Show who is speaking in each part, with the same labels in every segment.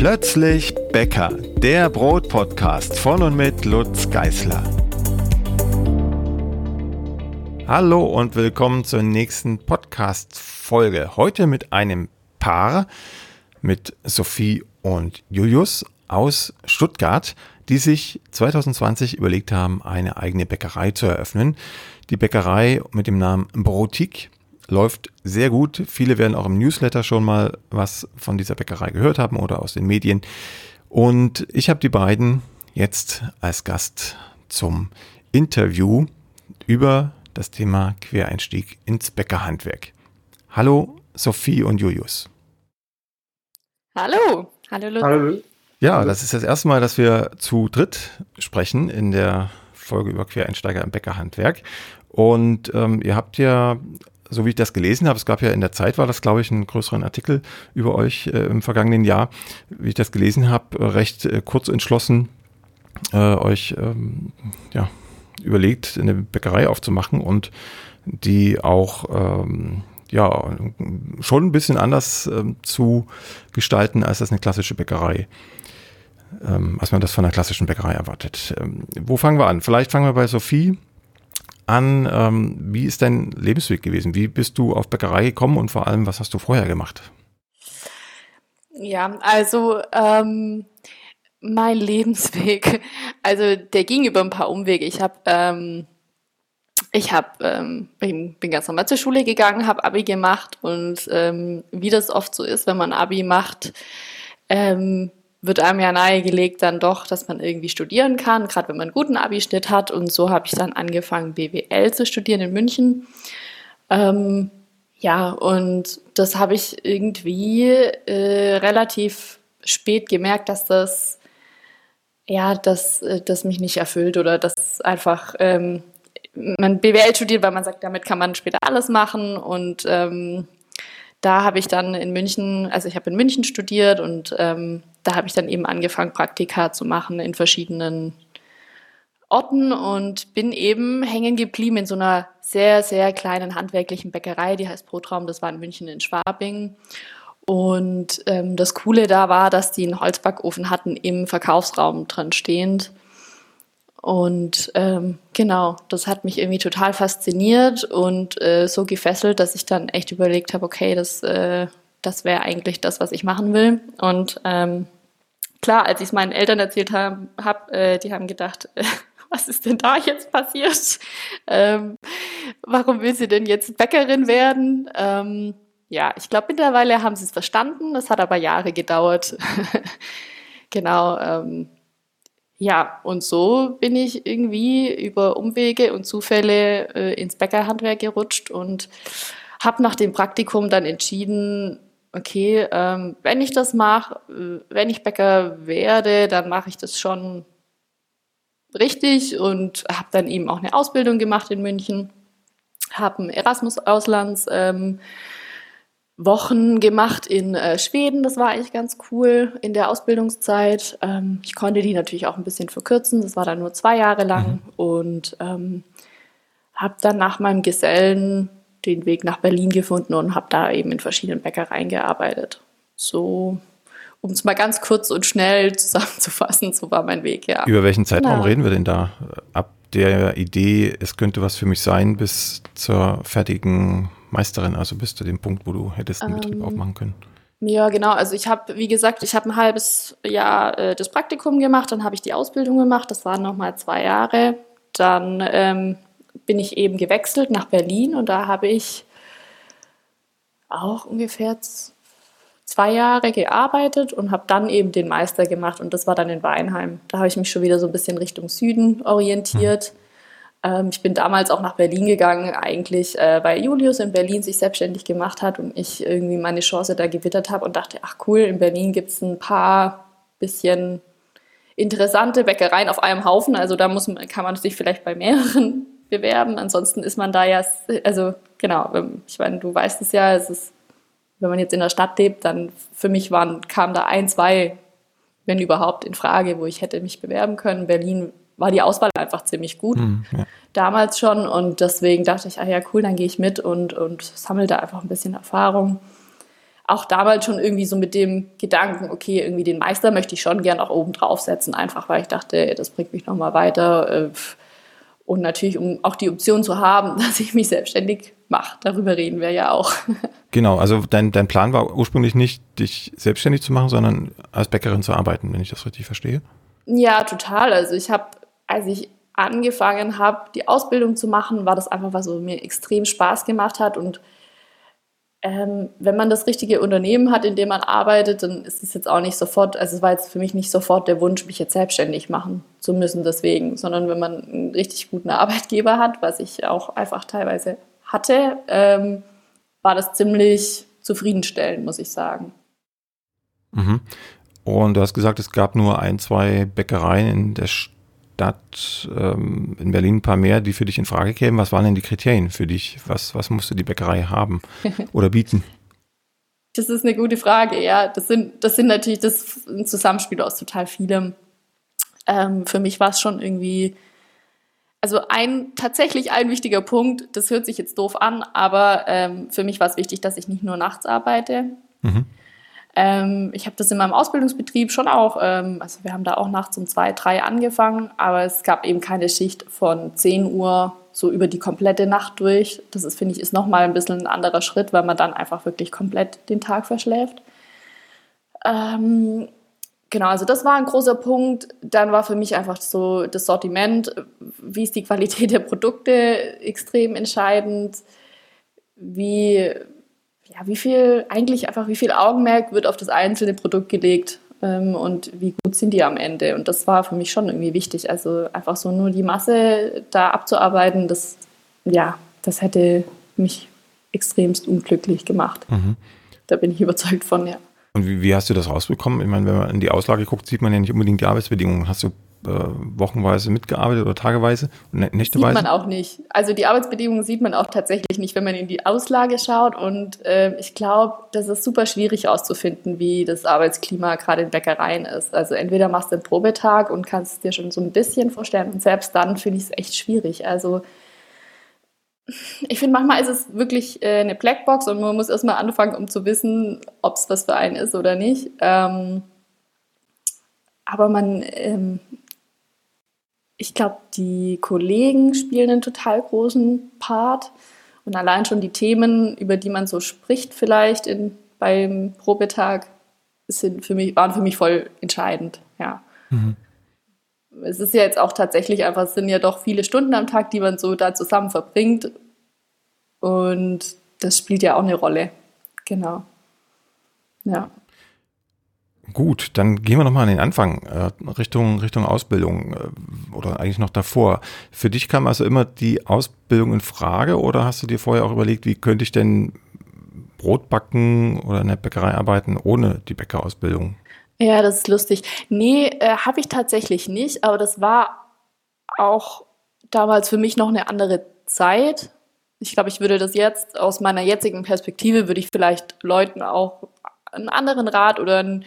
Speaker 1: Plötzlich Bäcker, der Brotpodcast von und mit Lutz Geißler. Hallo und willkommen zur nächsten Podcast-Folge. Heute mit einem Paar, mit Sophie und Julius aus Stuttgart, die sich 2020 überlegt haben, eine eigene Bäckerei zu eröffnen. Die Bäckerei mit dem Namen Brotik läuft sehr gut. Viele werden auch im Newsletter schon mal was von dieser Bäckerei gehört haben oder aus den Medien. Und ich habe die beiden jetzt als Gast zum Interview über das Thema Quereinstieg ins Bäckerhandwerk. Hallo Sophie und Julius.
Speaker 2: Hallo. Hallo. Hallo.
Speaker 1: Ja, das ist das erste Mal, dass wir zu dritt sprechen in der Folge über Quereinsteiger im Bäckerhandwerk. Und ähm, ihr habt ja so wie ich das gelesen habe, es gab ja in der Zeit, war das, glaube ich, einen größeren Artikel über euch äh, im vergangenen Jahr, wie ich das gelesen habe, äh, recht äh, kurz entschlossen äh, euch ähm, ja, überlegt, eine Bäckerei aufzumachen und die auch ähm, ja schon ein bisschen anders ähm, zu gestalten, als das eine klassische Bäckerei ähm, als man das von einer klassischen Bäckerei erwartet. Ähm, wo fangen wir an? Vielleicht fangen wir bei Sophie an, ähm, wie ist dein Lebensweg gewesen? Wie bist du auf Bäckerei gekommen und vor allem, was hast du vorher gemacht?
Speaker 2: Ja, also ähm, mein Lebensweg, also der ging über ein paar Umwege. Ich habe ähm, ich hab, ähm, bin, ganz normal zur Schule gegangen, habe Abi gemacht und ähm, wie das oft so ist, wenn man Abi macht, ähm, wird einem ja nahegelegt dann doch, dass man irgendwie studieren kann, gerade wenn man einen guten Abi-Schnitt hat. Und so habe ich dann angefangen, BWL zu studieren in München. Ähm, ja, und das habe ich irgendwie äh, relativ spät gemerkt, dass das ja, dass äh, das mich nicht erfüllt oder dass einfach ähm, man BWL studiert, weil man sagt, damit kann man später alles machen und ähm, da habe ich dann in München, also ich habe in München studiert und ähm, da habe ich dann eben angefangen, Praktika zu machen in verschiedenen Orten und bin eben hängen geblieben in so einer sehr, sehr kleinen handwerklichen Bäckerei, die heißt Brotraum, das war in München in Schwabing. Und ähm, das Coole da war, dass die einen Holzbackofen hatten im Verkaufsraum drin stehend. Und ähm, genau, das hat mich irgendwie total fasziniert und äh, so gefesselt, dass ich dann echt überlegt habe, okay, das, äh, das wäre eigentlich das, was ich machen will. Und ähm, klar, als ich es meinen Eltern erzählt habe, hab, äh, die haben gedacht, äh, was ist denn da jetzt passiert? Ähm, warum will sie denn jetzt Bäckerin werden? Ähm, ja, ich glaube, mittlerweile haben sie es verstanden. Das hat aber Jahre gedauert. genau. Ähm, ja, und so bin ich irgendwie über Umwege und Zufälle äh, ins Bäckerhandwerk gerutscht und habe nach dem Praktikum dann entschieden, okay, ähm, wenn ich das mache, äh, wenn ich Bäcker werde, dann mache ich das schon richtig und habe dann eben auch eine Ausbildung gemacht in München, habe ein Erasmus-Auslands. Ähm, Wochen gemacht in äh, Schweden. Das war eigentlich ganz cool in der Ausbildungszeit. Ähm, ich konnte die natürlich auch ein bisschen verkürzen. Das war dann nur zwei Jahre lang mhm. und ähm, habe dann nach meinem Gesellen den Weg nach Berlin gefunden und habe da eben in verschiedenen Bäckereien gearbeitet. So, um es mal ganz kurz und schnell zusammenzufassen, so war mein Weg, ja.
Speaker 1: Über welchen Zeitraum genau. reden wir denn da? Ab der Idee, es könnte was für mich sein, bis zur fertigen Meisterin, also bis zu dem Punkt, wo du hättest einen ähm, Betrieb aufmachen können?
Speaker 2: Ja, genau. Also ich habe, wie gesagt, ich habe ein halbes Jahr äh, das Praktikum gemacht, dann habe ich die Ausbildung gemacht, das waren nochmal zwei Jahre. Dann ähm, bin ich eben gewechselt nach Berlin und da habe ich auch ungefähr zwei Jahre gearbeitet und habe dann eben den Meister gemacht und das war dann in Weinheim. Da habe ich mich schon wieder so ein bisschen Richtung Süden orientiert. Ähm, ich bin damals auch nach Berlin gegangen, eigentlich, äh, weil Julius in Berlin sich selbstständig gemacht hat und ich irgendwie meine Chance da gewittert habe und dachte, ach cool, in Berlin gibt es ein paar bisschen interessante Bäckereien auf einem Haufen. Also da muss kann man sich vielleicht bei mehreren bewerben. Ansonsten ist man da ja, also genau, ähm, ich meine, du weißt es ja, es ist, wenn man jetzt in der Stadt lebt, dann für mich waren, kam da ein, zwei, wenn überhaupt, in Frage, wo ich hätte mich bewerben können. Berlin war die Auswahl einfach ziemlich gut. Mhm, ja. Damals schon. Und deswegen dachte ich, ah ja, cool, dann gehe ich mit und, und sammle da einfach ein bisschen Erfahrung. auch damals schon irgendwie so mit dem Gedanken, okay, irgendwie den Meister möchte ich schon gern auch oben draufsetzen, einfach weil ich dachte, das bringt mich nochmal weiter. Äh, und natürlich, um auch die Option zu haben, dass ich mich selbstständig mache. Darüber reden wir ja auch.
Speaker 1: Genau, also dein, dein Plan war ursprünglich nicht, dich selbstständig zu machen, sondern als Bäckerin zu arbeiten, wenn ich das richtig verstehe.
Speaker 2: Ja, total. Also ich habe, als ich angefangen habe, die Ausbildung zu machen, war das einfach, was so mir extrem Spaß gemacht hat und ähm, wenn man das richtige Unternehmen hat, in dem man arbeitet, dann ist es jetzt auch nicht sofort, also es war jetzt für mich nicht sofort der Wunsch, mich jetzt selbstständig machen zu müssen deswegen, sondern wenn man einen richtig guten Arbeitgeber hat, was ich auch einfach teilweise hatte, ähm, war das ziemlich zufriedenstellend, muss ich sagen.
Speaker 1: Mhm. Und du hast gesagt, es gab nur ein, zwei Bäckereien in der Stadt Stadt, ähm, in Berlin ein paar mehr, die für dich in Frage kämen. Was waren denn die Kriterien für dich? Was, was musste die Bäckerei haben oder bieten?
Speaker 2: Das ist eine gute Frage, ja. Das sind, das sind natürlich das ein Zusammenspiel aus total vielem. Ähm, für mich war es schon irgendwie, also ein tatsächlich ein wichtiger Punkt, das hört sich jetzt doof an, aber ähm, für mich war es wichtig, dass ich nicht nur nachts arbeite. Mhm. Ähm, ich habe das in meinem Ausbildungsbetrieb schon auch, ähm, also wir haben da auch nachts um zwei, drei angefangen, aber es gab eben keine Schicht von 10 Uhr so über die komplette Nacht durch. Das ist, finde ich, ist nochmal ein bisschen ein anderer Schritt, weil man dann einfach wirklich komplett den Tag verschläft. Ähm, genau, also das war ein großer Punkt. Dann war für mich einfach so das Sortiment, wie ist die Qualität der Produkte extrem entscheidend, wie ja, wie viel, eigentlich einfach, wie viel Augenmerk wird auf das einzelne Produkt gelegt ähm, und wie gut sind die am Ende. Und das war für mich schon irgendwie wichtig. Also einfach so nur die Masse da abzuarbeiten, das, ja, das hätte mich extremst unglücklich gemacht. Mhm. Da bin ich überzeugt von, ja.
Speaker 1: Und wie, wie, hast du das rausbekommen? Ich meine, wenn man in die Auslage guckt, sieht man ja nicht unbedingt die Arbeitsbedingungen. Hast du äh, wochenweise mitgearbeitet oder tageweise, nächteweise?
Speaker 2: Sieht man auch nicht. Also die Arbeitsbedingungen sieht man auch tatsächlich nicht, wenn man in die Auslage schaut. Und äh, ich glaube, das ist super schwierig herauszufinden, wie das Arbeitsklima gerade in Bäckereien ist. Also entweder machst du einen Probetag und kannst es dir schon so ein bisschen vorstellen. Und selbst dann finde ich es echt schwierig. Also ich finde, manchmal ist es wirklich äh, eine Blackbox und man muss erstmal anfangen, um zu wissen, ob es was für einen ist oder nicht. Ähm, aber man, ähm, ich glaube, die Kollegen spielen einen total großen Part. Und allein schon die Themen, über die man so spricht, vielleicht in, beim Probetag, sind für mich, waren für mich voll entscheidend. Ja. Mhm. Es ist ja jetzt auch tatsächlich einfach, es sind ja doch viele Stunden am Tag, die man so da zusammen verbringt. Und das spielt ja auch eine Rolle. Genau. Ja.
Speaker 1: Gut, dann gehen wir nochmal an den Anfang, äh, Richtung, Richtung Ausbildung äh, oder eigentlich noch davor. Für dich kam also immer die Ausbildung in Frage oder hast du dir vorher auch überlegt, wie könnte ich denn Brot backen oder in der Bäckerei arbeiten ohne die Bäckerausbildung?
Speaker 2: Ja, das ist lustig. Nee, äh, habe ich tatsächlich nicht, aber das war auch damals für mich noch eine andere Zeit. Ich glaube, ich würde das jetzt aus meiner jetzigen Perspektive, würde ich vielleicht Leuten auch einen anderen Rat oder einen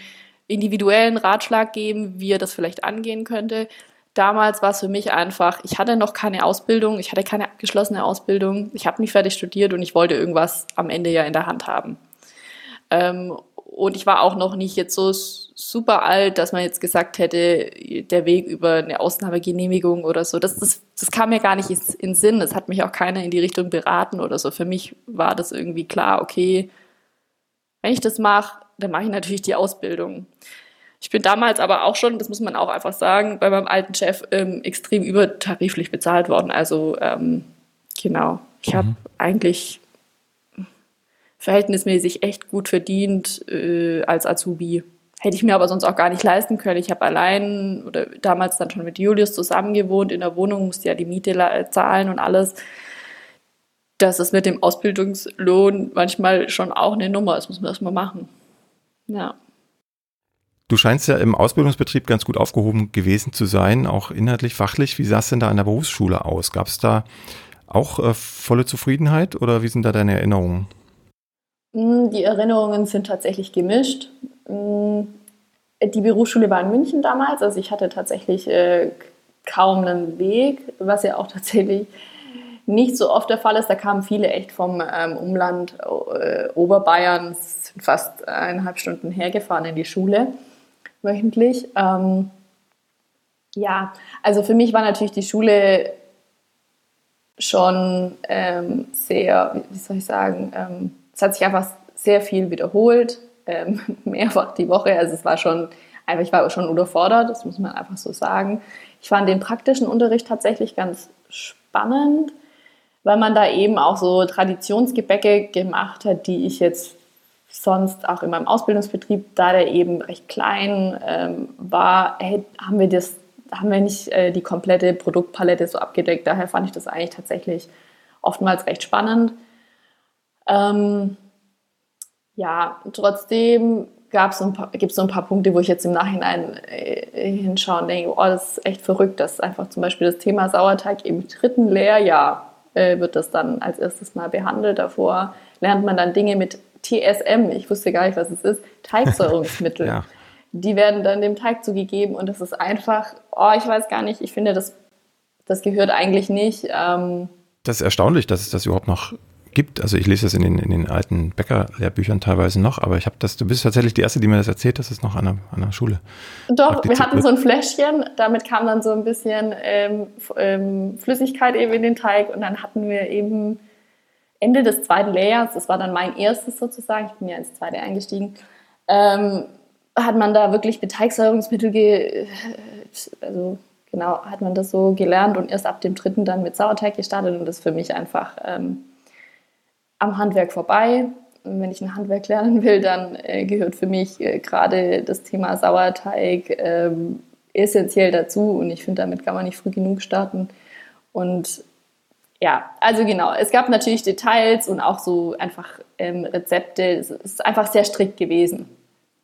Speaker 2: individuellen Ratschlag geben, wie er das vielleicht angehen könnte. Damals war es für mich einfach, ich hatte noch keine Ausbildung, ich hatte keine abgeschlossene Ausbildung, ich habe nicht fertig studiert und ich wollte irgendwas am Ende ja in der Hand haben. Ähm, und ich war auch noch nicht jetzt so super alt, dass man jetzt gesagt hätte, der Weg über eine Ausnahmegenehmigung oder so, das, das, das kam mir gar nicht in, in Sinn. Es hat mich auch keiner in die Richtung beraten oder so. Für mich war das irgendwie klar, okay, wenn ich das mache, dann mache ich natürlich die Ausbildung. Ich bin damals aber auch schon, das muss man auch einfach sagen, bei meinem alten Chef ähm, extrem übertariflich bezahlt worden. Also ähm, genau, ich mhm. habe eigentlich verhältnismäßig echt gut verdient äh, als Azubi. Hätte ich mir aber sonst auch gar nicht leisten können. Ich habe allein oder damals dann schon mit Julius zusammen gewohnt in der Wohnung, musste ja die Miete zahlen und alles. Das ist mit dem Ausbildungslohn manchmal schon auch eine Nummer. Das muss man erstmal machen. Ja.
Speaker 1: Du scheinst ja im Ausbildungsbetrieb ganz gut aufgehoben gewesen zu sein, auch inhaltlich, fachlich. Wie sah es denn da an der Berufsschule aus? Gab es da auch äh, volle Zufriedenheit oder wie sind da deine Erinnerungen?
Speaker 2: Mm, die Erinnerungen sind tatsächlich gemischt. Mm, die Berufsschule war in München damals, also ich hatte tatsächlich äh, kaum einen Weg, was ja auch tatsächlich nicht so oft der Fall ist. Da kamen viele echt vom ähm, Umland äh, Oberbayern, sind fast eineinhalb Stunden hergefahren in die Schule wöchentlich. Ähm, ja, also für mich war natürlich die Schule schon ähm, sehr, wie soll ich sagen, ähm, es hat sich einfach sehr viel wiederholt, ähm, mehrfach die Woche. Also es war schon, einfach, ich war schon unterfordert, das muss man einfach so sagen. Ich fand den praktischen Unterricht tatsächlich ganz spannend, weil man da eben auch so Traditionsgebäcke gemacht hat, die ich jetzt sonst auch in meinem Ausbildungsbetrieb, da der eben recht klein ähm, war, hey, haben wir das haben wir nicht äh, die komplette Produktpalette so abgedeckt. Daher fand ich das eigentlich tatsächlich oftmals recht spannend. Ähm, ja, trotzdem so gibt es so ein paar Punkte, wo ich jetzt im Nachhinein äh, hinschaue und denke, oh, das ist echt verrückt, dass einfach zum Beispiel das Thema Sauerteig im dritten Lehrjahr äh, wird das dann als erstes mal behandelt. Davor lernt man dann Dinge mit TSM, ich wusste gar nicht, was es ist, Teigsäurungsmittel. ja die werden dann dem Teig zugegeben und das ist einfach, oh, ich weiß gar nicht, ich finde, das, das gehört eigentlich nicht. Ähm
Speaker 1: das ist erstaunlich, dass es das überhaupt noch gibt. Also ich lese das in den, in den alten Bäckerlehrbüchern teilweise noch, aber ich habe das, du bist tatsächlich die Erste, die mir das erzählt, dass es noch an der, an der Schule.
Speaker 2: Doch, wir hatten so ein Fläschchen, damit kam dann so ein bisschen ähm, ähm, Flüssigkeit eben in den Teig und dann hatten wir eben Ende des zweiten Lehrjahres, das war dann mein erstes sozusagen, ich bin ja ins zweite eingestiegen, ähm, hat man da wirklich Beteigsäurungsmittel, ge also genau, hat man das so gelernt und erst ab dem dritten dann mit Sauerteig gestartet und das ist für mich einfach ähm, am Handwerk vorbei. Und wenn ich ein Handwerk lernen will, dann äh, gehört für mich äh, gerade das Thema Sauerteig ähm, essentiell dazu und ich finde, damit kann man nicht früh genug starten. Und ja, also genau, es gab natürlich Details und auch so einfach ähm, Rezepte. Es ist einfach sehr strikt gewesen.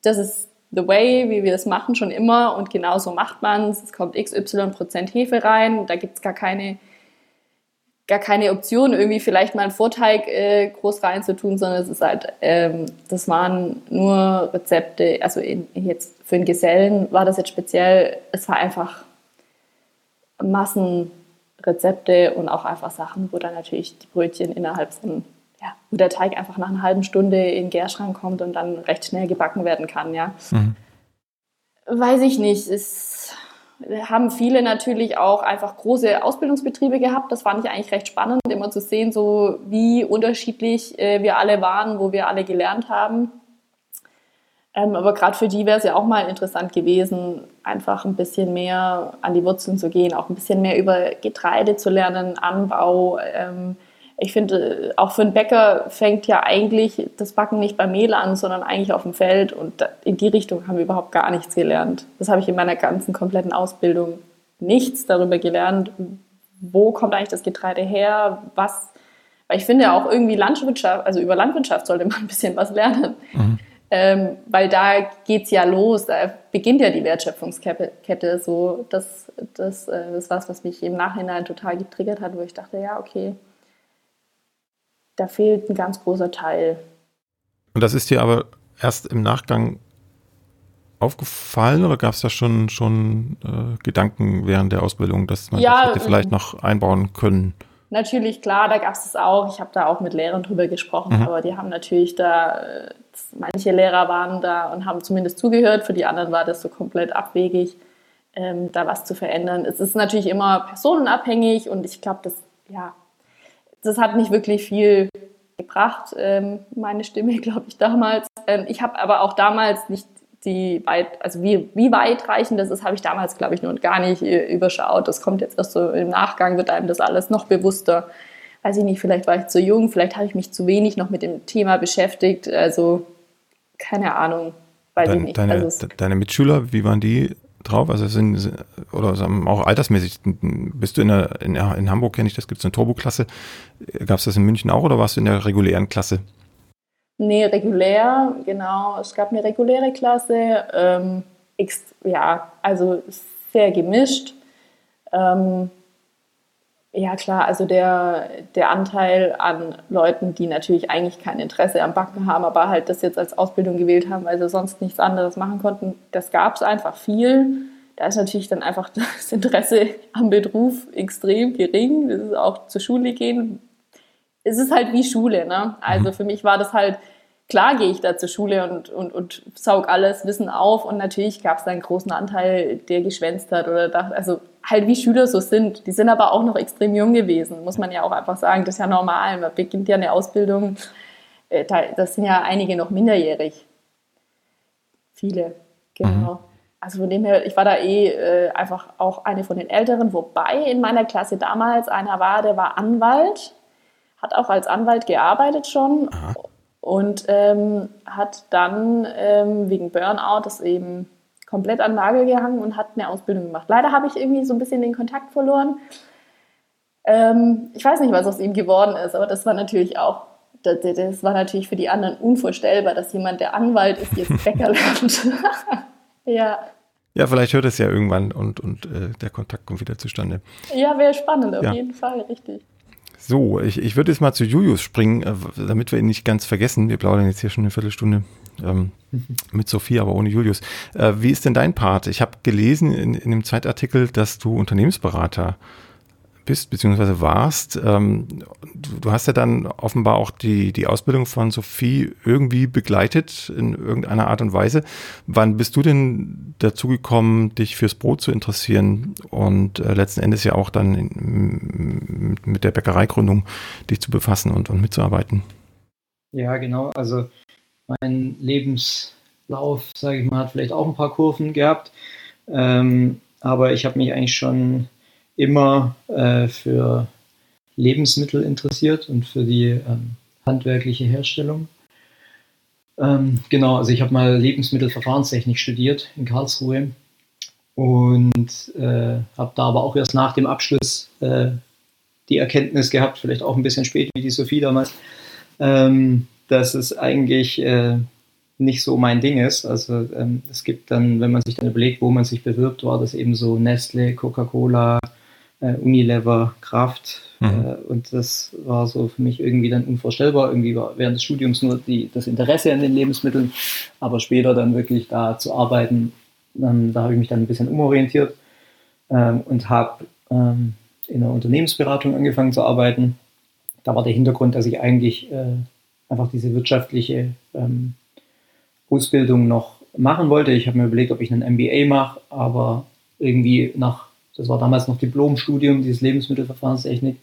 Speaker 2: Das ist the way, wie wir es machen, schon immer und genau so macht man es. Es kommt XY Prozent Hefe rein, da gibt es gar keine, gar keine Option, irgendwie vielleicht mal einen Vorteig äh, groß reinzutun, sondern es ist halt, ähm, das waren nur Rezepte, also in, jetzt für einen Gesellen war das jetzt speziell, es war einfach Massenrezepte und auch einfach Sachen, wo dann natürlich die Brötchen innerhalb von ja, wo der Teig einfach nach einer halben Stunde in den Gärschrank kommt und dann recht schnell gebacken werden kann, ja. Mhm. Weiß ich nicht. Es haben viele natürlich auch einfach große Ausbildungsbetriebe gehabt. Das fand ich eigentlich recht spannend, immer zu sehen, so wie unterschiedlich äh, wir alle waren, wo wir alle gelernt haben. Ähm, aber gerade für die wäre es ja auch mal interessant gewesen, einfach ein bisschen mehr an die Wurzeln zu gehen, auch ein bisschen mehr über Getreide zu lernen, Anbau. Ähm, ich finde, auch für einen Bäcker fängt ja eigentlich das Backen nicht beim Mehl an, sondern eigentlich auf dem Feld. Und in die Richtung haben wir überhaupt gar nichts gelernt. Das habe ich in meiner ganzen kompletten Ausbildung nichts darüber gelernt. Wo kommt eigentlich das Getreide her? Was? Weil ich finde auch irgendwie Landwirtschaft, also über Landwirtschaft sollte man ein bisschen was lernen. Mhm. Ähm, weil da geht es ja los, da beginnt ja die Wertschöpfungskette. So, das, das, äh, das ist was, was mich im Nachhinein total getriggert hat, wo ich dachte, ja, okay, da fehlt ein ganz großer Teil.
Speaker 1: Und das ist dir aber erst im Nachgang aufgefallen oder gab es da schon, schon äh, Gedanken während der Ausbildung, dass man ja, das hätte vielleicht noch einbauen können?
Speaker 2: Natürlich, klar, da gab es es auch. Ich habe da auch mit Lehrern drüber gesprochen, mhm. aber die haben natürlich da, äh, manche Lehrer waren da und haben zumindest zugehört, für die anderen war das so komplett abwegig, ähm, da was zu verändern. Es ist natürlich immer personenabhängig und ich glaube, das, ja, das hat nicht wirklich viel gebracht, ähm, meine Stimme, glaube ich, damals. Ähm, ich habe aber auch damals nicht die weit, also wie, wie weitreichend das ist, habe ich damals, glaube ich, noch gar nicht äh, überschaut. Das kommt jetzt erst so im Nachgang, wird einem das alles noch bewusster. Weiß ich nicht, vielleicht war ich zu jung, vielleicht habe ich mich zu wenig noch mit dem Thema beschäftigt. Also, keine Ahnung, weiß
Speaker 1: Dein,
Speaker 2: ich nicht.
Speaker 1: Deine,
Speaker 2: also,
Speaker 1: deine Mitschüler, wie waren die drauf? Also sind, oder auch altersmäßig, bist du in, der, in, in Hamburg, kenne ich das, gibt es eine Turboklasse. Gab es das in München auch oder warst du in der regulären Klasse?
Speaker 2: Nee, regulär, genau. Es gab eine reguläre Klasse. Ähm, ja, also sehr gemischt. Ähm, ja klar, also der, der Anteil an Leuten, die natürlich eigentlich kein Interesse am Backen haben, aber halt das jetzt als Ausbildung gewählt haben, weil sie sonst nichts anderes machen konnten, das gab es einfach viel. da ist natürlich dann einfach das Interesse am Beruf extrem gering. Das ist auch zur Schule gehen. Es ist halt wie Schule. Ne? Also mhm. für mich war das halt, klar gehe ich da zur Schule und, und, und saug alles Wissen auf und natürlich gab es da einen großen Anteil, der geschwänzt hat oder dachte, also halt wie Schüler so sind. Die sind aber auch noch extrem jung gewesen, muss man ja auch einfach sagen. Das ist ja normal. Man beginnt ja eine Ausbildung, äh, das sind ja einige noch minderjährig. Viele, genau. Mhm. Also von dem her, ich war da eh äh, einfach auch eine von den Älteren, wobei in meiner Klasse damals einer war, der war Anwalt, hat auch als Anwalt gearbeitet schon Aha. Und ähm, hat dann ähm, wegen Burnout das eben komplett an Nagel gehangen und hat eine Ausbildung gemacht. Leider habe ich irgendwie so ein bisschen den Kontakt verloren. Ähm, ich weiß nicht, was aus ihm geworden ist, aber das war natürlich auch, das, das war natürlich für die anderen unvorstellbar, dass jemand, der Anwalt ist, jetzt Bäcker lernt.
Speaker 1: Ja. Ja, vielleicht hört es ja irgendwann und, und äh, der Kontakt kommt wieder zustande.
Speaker 2: Ja, wäre spannend, auf ja. jeden Fall, richtig.
Speaker 1: So, ich, ich würde jetzt mal zu Julius springen, äh, damit wir ihn nicht ganz vergessen. Wir plaudern jetzt hier schon eine Viertelstunde ähm, mit Sophie, aber ohne Julius. Äh, wie ist denn dein Part? Ich habe gelesen in, in dem Zeitartikel, dass du Unternehmensberater bist, beziehungsweise warst. Ähm, du, du, hast ja dann offenbar auch die, die Ausbildung von Sophie irgendwie begleitet in irgendeiner Art und Weise. Wann bist du denn dazu gekommen, dich fürs Brot zu interessieren und äh, letzten Endes ja auch dann in, mit der Bäckereigründung dich zu befassen und, und mitzuarbeiten?
Speaker 3: Ja, genau. Also mein Lebenslauf, sage ich mal, hat vielleicht auch ein paar Kurven gehabt. Ähm, aber ich habe mich eigentlich schon immer äh, für Lebensmittel interessiert und für die ähm, handwerkliche Herstellung. Ähm, genau, also ich habe mal Lebensmittelverfahrenstechnik studiert in Karlsruhe und äh, habe da aber auch erst nach dem Abschluss äh, die Erkenntnis gehabt, vielleicht auch ein bisschen spät wie die Sophie damals, ähm, dass es eigentlich äh, nicht so mein Ding ist. Also ähm, es gibt dann, wenn man sich dann überlegt, wo man sich bewirbt, war das eben so Nestle, Coca-Cola, äh, Unilever, Kraft. Mhm. Äh, und das war so für mich irgendwie dann unvorstellbar. Irgendwie war während des Studiums nur die, das Interesse an den Lebensmitteln, aber später dann wirklich da zu arbeiten, ähm, da habe ich mich dann ein bisschen umorientiert ähm, und habe ähm, in einer Unternehmensberatung angefangen zu arbeiten. Da war der Hintergrund, dass ich eigentlich äh, einfach diese wirtschaftliche ähm, Ausbildung noch machen wollte. Ich habe mir überlegt, ob ich einen MBA mache, aber irgendwie nach das war damals noch Diplomstudium, dieses Lebensmittelverfahrenstechnik.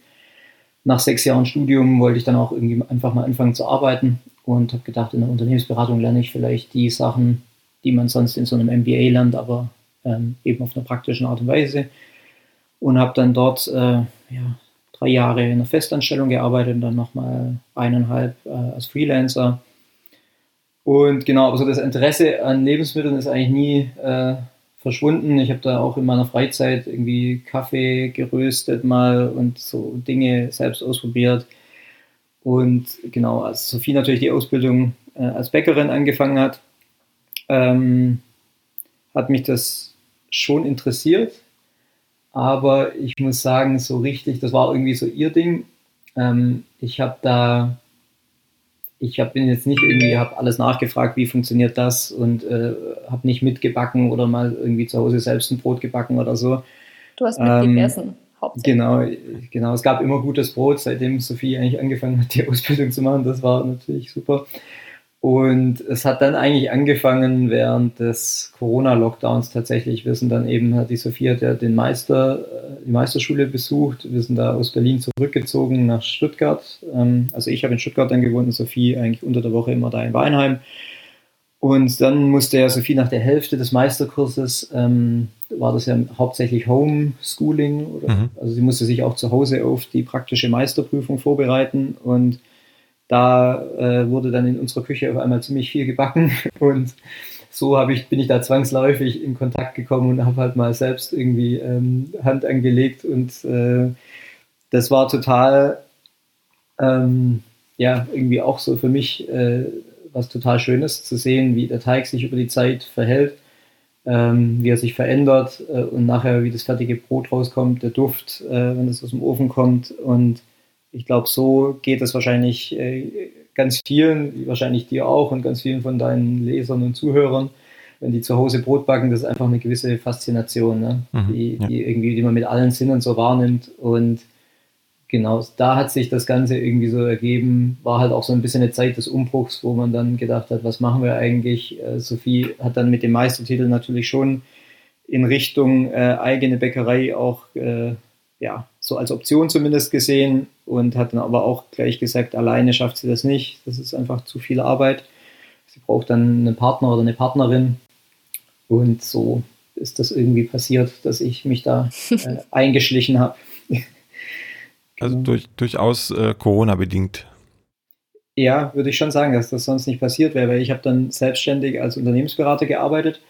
Speaker 3: Nach sechs Jahren Studium wollte ich dann auch irgendwie einfach mal anfangen zu arbeiten und habe gedacht, in der Unternehmensberatung lerne ich vielleicht die Sachen, die man sonst in so einem MBA lernt, aber ähm, eben auf einer praktischen Art und Weise. Und habe dann dort äh, ja, drei Jahre in einer Festanstellung gearbeitet und dann nochmal eineinhalb äh, als Freelancer. Und genau, aber so das Interesse an Lebensmitteln ist eigentlich nie äh, verschwunden. Ich habe da auch in meiner Freizeit irgendwie Kaffee geröstet mal und so Dinge selbst ausprobiert. Und genau, als Sophie natürlich die Ausbildung äh, als Bäckerin angefangen hat, ähm, hat mich das schon interessiert. Aber ich muss sagen, so richtig, das war irgendwie so ihr Ding. Ähm, ich habe da ich hab, bin jetzt nicht irgendwie, habe alles nachgefragt, wie funktioniert das und äh, habe nicht mitgebacken oder mal irgendwie zu Hause selbst ein Brot gebacken oder so.
Speaker 2: Du hast mitgegessen. Ähm,
Speaker 3: Genau, genau. Es gab immer gutes Brot, seitdem Sophie eigentlich angefangen hat, die Ausbildung zu machen. Das war natürlich super. Und es hat dann eigentlich angefangen während des Corona-Lockdowns tatsächlich. Wir sind dann eben, die Sophie hat ja den Meister, die Meisterschule besucht. Wir sind da aus Berlin zurückgezogen nach Stuttgart. Ähm, also ich habe in Stuttgart dann gewohnt und Sophie eigentlich unter der Woche immer da in Weinheim. Und dann musste ja Sophie nach der Hälfte des Meisterkurses, ähm, war das ja hauptsächlich Homeschooling. Oder, mhm. Also sie musste sich auch zu Hause auf die praktische Meisterprüfung vorbereiten und da äh, wurde dann in unserer Küche auf einmal ziemlich viel gebacken und so ich, bin ich da zwangsläufig in Kontakt gekommen und habe halt mal selbst irgendwie ähm, Hand angelegt und äh, das war total, ähm, ja, irgendwie auch so für mich äh, was total Schönes zu sehen, wie der Teig sich über die Zeit verhält, ähm, wie er sich verändert äh, und nachher wie das fertige Brot rauskommt, der Duft, äh, wenn es aus dem Ofen kommt. Und ich glaube, so geht es wahrscheinlich äh, ganz vielen, wahrscheinlich dir auch und ganz vielen von deinen Lesern und Zuhörern, wenn die zu Hause Brot backen, das ist einfach eine gewisse Faszination, ne? mhm, die, ja. die, irgendwie, die man mit allen Sinnen so wahrnimmt. Und genau, da hat sich das Ganze irgendwie so ergeben, war halt auch so ein bisschen eine Zeit des Umbruchs, wo man dann gedacht hat, was machen wir eigentlich? Äh, Sophie hat dann mit dem Meistertitel natürlich schon in Richtung äh, eigene Bäckerei auch äh, ja, so als Option zumindest gesehen und hat dann aber auch gleich gesagt, alleine schafft sie das nicht. Das ist einfach zu viel Arbeit. Sie braucht dann einen Partner oder eine Partnerin. Und so ist das irgendwie passiert, dass ich mich da äh, eingeschlichen habe.
Speaker 1: also durch, durchaus äh, Corona-bedingt.
Speaker 3: Ja, würde ich schon sagen, dass das sonst nicht passiert wäre, weil ich habe dann selbstständig als Unternehmensberater gearbeitet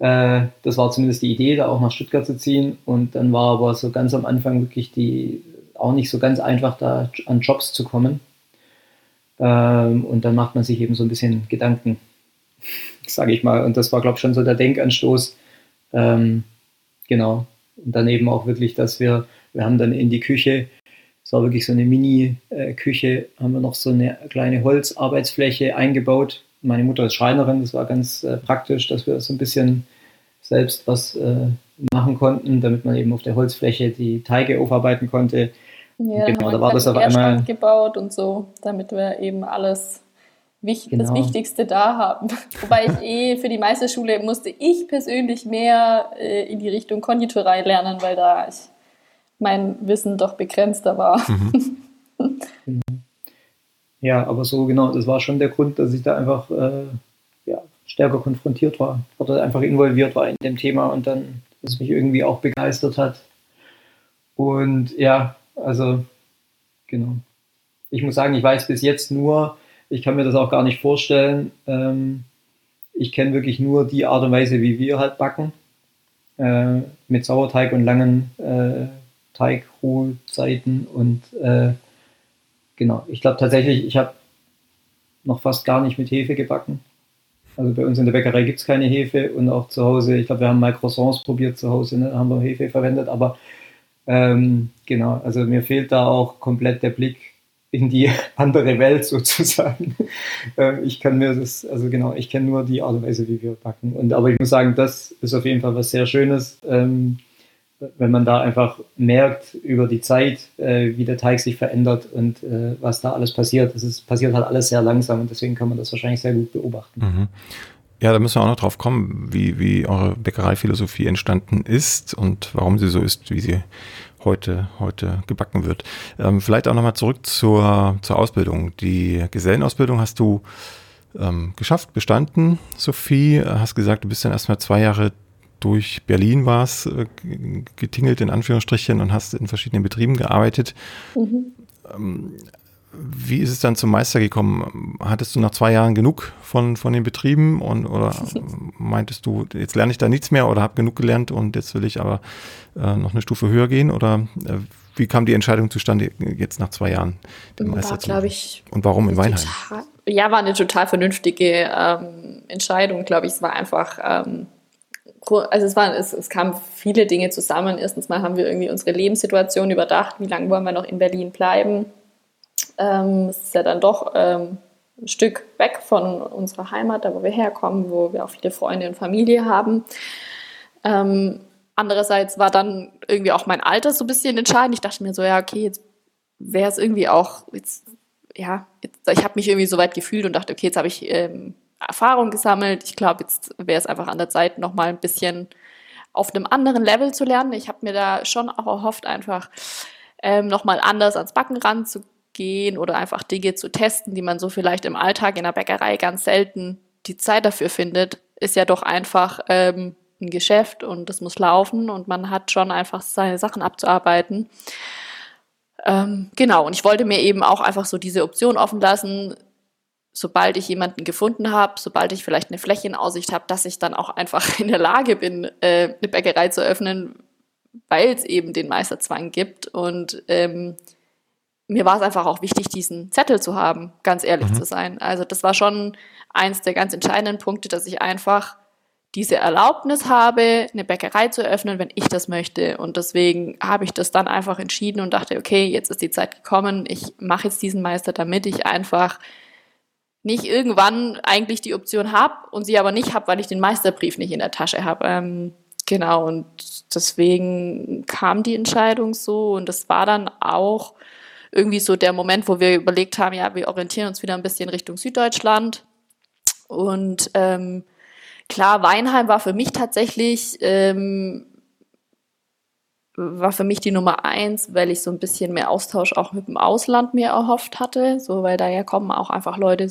Speaker 3: äh, das war zumindest die Idee, da auch nach Stuttgart zu ziehen. Und dann war aber so ganz am Anfang wirklich die auch nicht so ganz einfach, da an Jobs zu kommen. Ähm, und dann macht man sich eben so ein bisschen Gedanken, sage ich mal. Und das war, glaube ich, schon so der Denkanstoß. Ähm, genau. Und dann eben auch wirklich, dass wir, wir haben dann in die Küche, es war wirklich so eine Mini-Küche, haben wir noch so eine kleine Holzarbeitsfläche eingebaut. Meine Mutter ist Schreinerin, das war ganz äh, praktisch, dass wir so ein bisschen selbst was äh, machen konnten, damit man eben auf der Holzfläche die Teige aufarbeiten konnte.
Speaker 2: Ja, genau, da war das auf einmal gebaut und so, damit wir eben alles wich genau. das Wichtigste da haben. Wobei ich eh für die Meisterschule musste ich persönlich mehr äh, in die Richtung Konditorei lernen, weil da ich mein Wissen doch begrenzter war. Mhm.
Speaker 3: Ja, aber so genau, das war schon der Grund, dass ich da einfach äh, stärker konfrontiert war oder einfach involviert war in dem Thema und dann das mich irgendwie auch begeistert hat. Und ja, also genau. Ich muss sagen, ich weiß bis jetzt nur, ich kann mir das auch gar nicht vorstellen. Ähm, ich kenne wirklich nur die Art und Weise, wie wir halt backen. Äh, mit Sauerteig und langen äh, Teigruhezeiten. Und äh, genau, ich glaube tatsächlich, ich habe noch fast gar nicht mit Hefe gebacken. Also bei uns in der Bäckerei gibt es keine Hefe und auch zu Hause, ich glaube, wir haben mal Croissants probiert zu Hause, ne, haben wir Hefe verwendet, aber ähm, genau, also mir fehlt da auch komplett der Blick in die andere Welt sozusagen. ähm, ich kann mir das, also genau, ich kenne nur die Art und Weise, wie wir backen. Und aber ich muss sagen, das ist auf jeden Fall was sehr Schönes. Ähm, wenn man da einfach merkt über die Zeit, äh, wie der Teig sich verändert und äh, was da alles passiert. Es passiert halt alles sehr langsam und deswegen kann man das wahrscheinlich sehr gut beobachten. Mhm.
Speaker 1: Ja, da müssen wir auch noch drauf kommen, wie, wie eure Bäckereiphilosophie entstanden ist und warum sie so ist, wie sie heute, heute gebacken wird. Ähm, vielleicht auch nochmal zurück zur, zur Ausbildung. Die Gesellenausbildung hast du ähm, geschafft, bestanden, Sophie. Hast gesagt, du bist dann erstmal zwei Jahre durch Berlin warst, äh, getingelt in Anführungsstrichen und hast in verschiedenen Betrieben gearbeitet. Mhm. Ähm, wie ist es dann zum Meister gekommen? Hattest du nach zwei Jahren genug von, von den Betrieben und oder meintest du, jetzt lerne ich da nichts mehr oder habe genug gelernt und jetzt will ich aber äh, noch eine Stufe höher gehen? Oder äh, wie kam die Entscheidung zustande, jetzt nach zwei Jahren
Speaker 2: den Meister war, zu machen? Ich,
Speaker 1: und warum in Weinheim?
Speaker 2: Total, ja, war eine total vernünftige ähm, Entscheidung, glaube ich. Es war einfach ähm, also es, waren, es, es kamen viele Dinge zusammen. Erstens mal haben wir irgendwie unsere Lebenssituation überdacht, wie lange wollen wir noch in Berlin bleiben. Ähm, es ist ja dann doch ähm, ein Stück weg von unserer Heimat, da wo wir herkommen, wo wir auch viele Freunde und Familie haben. Ähm, andererseits war dann irgendwie auch mein Alter so ein bisschen entscheidend. Ich dachte mir so, ja, okay, jetzt wäre es irgendwie auch, jetzt, ja, jetzt, ich habe mich irgendwie so weit gefühlt und dachte, okay, jetzt habe ich ähm, Erfahrung gesammelt. Ich glaube, jetzt wäre es einfach an der Zeit, nochmal ein bisschen auf einem anderen Level zu lernen. Ich habe mir da schon auch erhofft, einfach ähm, nochmal anders ans Backen ranzugehen oder einfach Dinge zu testen, die man so vielleicht im Alltag in der Bäckerei ganz selten die Zeit dafür findet. Ist ja doch einfach ähm, ein Geschäft und das muss laufen und man hat schon einfach seine Sachen abzuarbeiten. Ähm, genau, und ich wollte mir eben auch einfach so diese Option offen lassen, sobald ich jemanden gefunden habe, sobald ich vielleicht eine Fläche in Aussicht habe, dass ich dann auch einfach in der Lage bin, äh, eine Bäckerei zu öffnen, weil es eben den Meisterzwang gibt. Und ähm, mir war es einfach auch wichtig, diesen Zettel zu haben, ganz ehrlich mhm. zu sein. Also das war schon eins der ganz entscheidenden Punkte, dass ich einfach diese Erlaubnis habe, eine Bäckerei zu öffnen, wenn ich das möchte. Und deswegen habe ich das dann einfach entschieden und dachte, okay, jetzt ist die Zeit gekommen, ich mache jetzt diesen Meister, damit ich einfach nicht irgendwann eigentlich die Option habe und sie aber nicht habe, weil ich den Meisterbrief nicht in der Tasche habe. Ähm, genau, und deswegen kam die Entscheidung so und das war dann auch irgendwie so der Moment, wo wir überlegt haben, ja, wir orientieren uns wieder ein bisschen Richtung Süddeutschland. Und ähm, klar, Weinheim war für mich tatsächlich ähm, war für mich die Nummer eins, weil ich so ein bisschen mehr Austausch auch mit dem Ausland mir erhofft hatte, so weil daher kommen auch einfach Leute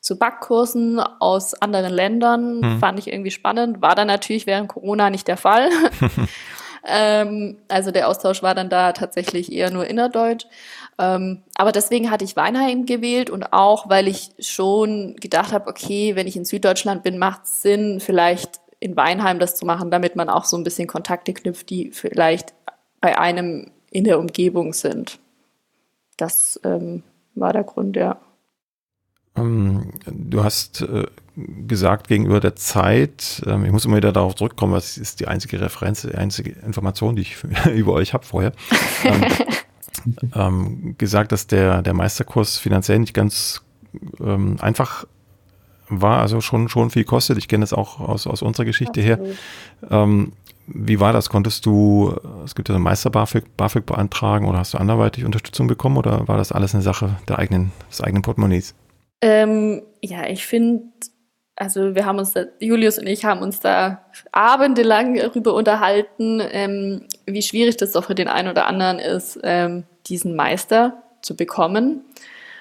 Speaker 2: zu Backkursen aus anderen Ländern, hm. fand ich irgendwie spannend, war dann natürlich während Corona nicht der Fall. ähm, also der Austausch war dann da tatsächlich eher nur innerdeutsch. Ähm, aber deswegen hatte ich Weinheim gewählt und auch, weil ich schon gedacht habe, okay, wenn ich in Süddeutschland bin, macht es Sinn, vielleicht in Weinheim das zu machen, damit man auch so ein bisschen Kontakte knüpft, die vielleicht bei einem in der Umgebung sind. Das ähm, war der Grund, ja.
Speaker 1: Ähm, du hast äh, gesagt gegenüber der Zeit, ähm, ich muss immer wieder darauf zurückkommen, was ist die einzige Referenz, die einzige Information, die ich über euch habe vorher. Ähm, ähm, gesagt, dass der, der Meisterkurs finanziell nicht ganz ähm, einfach war, also schon, schon viel kostet. Ich kenne das auch aus, aus unserer Geschichte Absolut. her. Ähm, wie war das? Konntest du, es gibt ja so Meister BAföG, BAföG beantragen oder hast du anderweitig Unterstützung bekommen oder war das alles eine Sache der eigenen, des eigenen Portemonnaies?
Speaker 2: Ähm, ja, ich finde, also wir haben uns da, Julius und ich haben uns da abendelang darüber unterhalten, ähm, wie schwierig das doch für den einen oder anderen ist, ähm, diesen Meister zu bekommen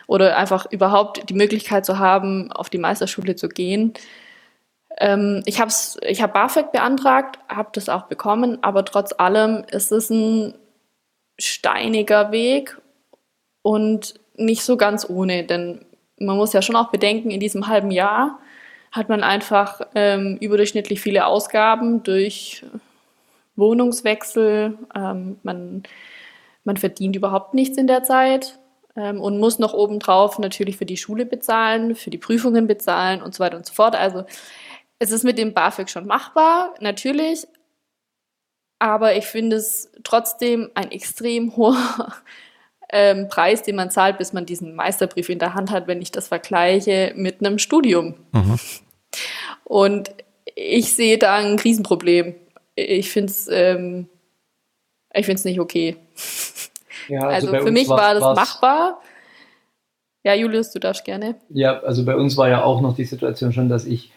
Speaker 2: oder einfach überhaupt die Möglichkeit zu haben, auf die Meisterschule zu gehen. Ähm, ich habe ich hab BAföG beantragt, habe das auch bekommen, aber trotz allem ist es ein steiniger Weg und nicht so ganz ohne, denn man muss ja schon auch bedenken, in diesem halben Jahr hat man einfach ähm, überdurchschnittlich viele Ausgaben durch Wohnungswechsel. Ähm, man, man verdient überhaupt nichts in der Zeit ähm, und muss noch obendrauf natürlich für die Schule bezahlen, für die Prüfungen bezahlen und so weiter und so fort. Also es ist mit dem BAföG schon machbar, natürlich, aber ich finde es trotzdem ein extrem hoher ähm, Preis, den man zahlt, bis man diesen Meisterbrief in der Hand hat, wenn ich das vergleiche mit einem Studium. Mhm. Und ich sehe da ein Riesenproblem. Ich finde es ähm, nicht okay. Ja, also, also für mich war das machbar. Ja, Julius, du darfst gerne.
Speaker 3: Ja, also bei uns war ja auch noch die Situation schon, dass ich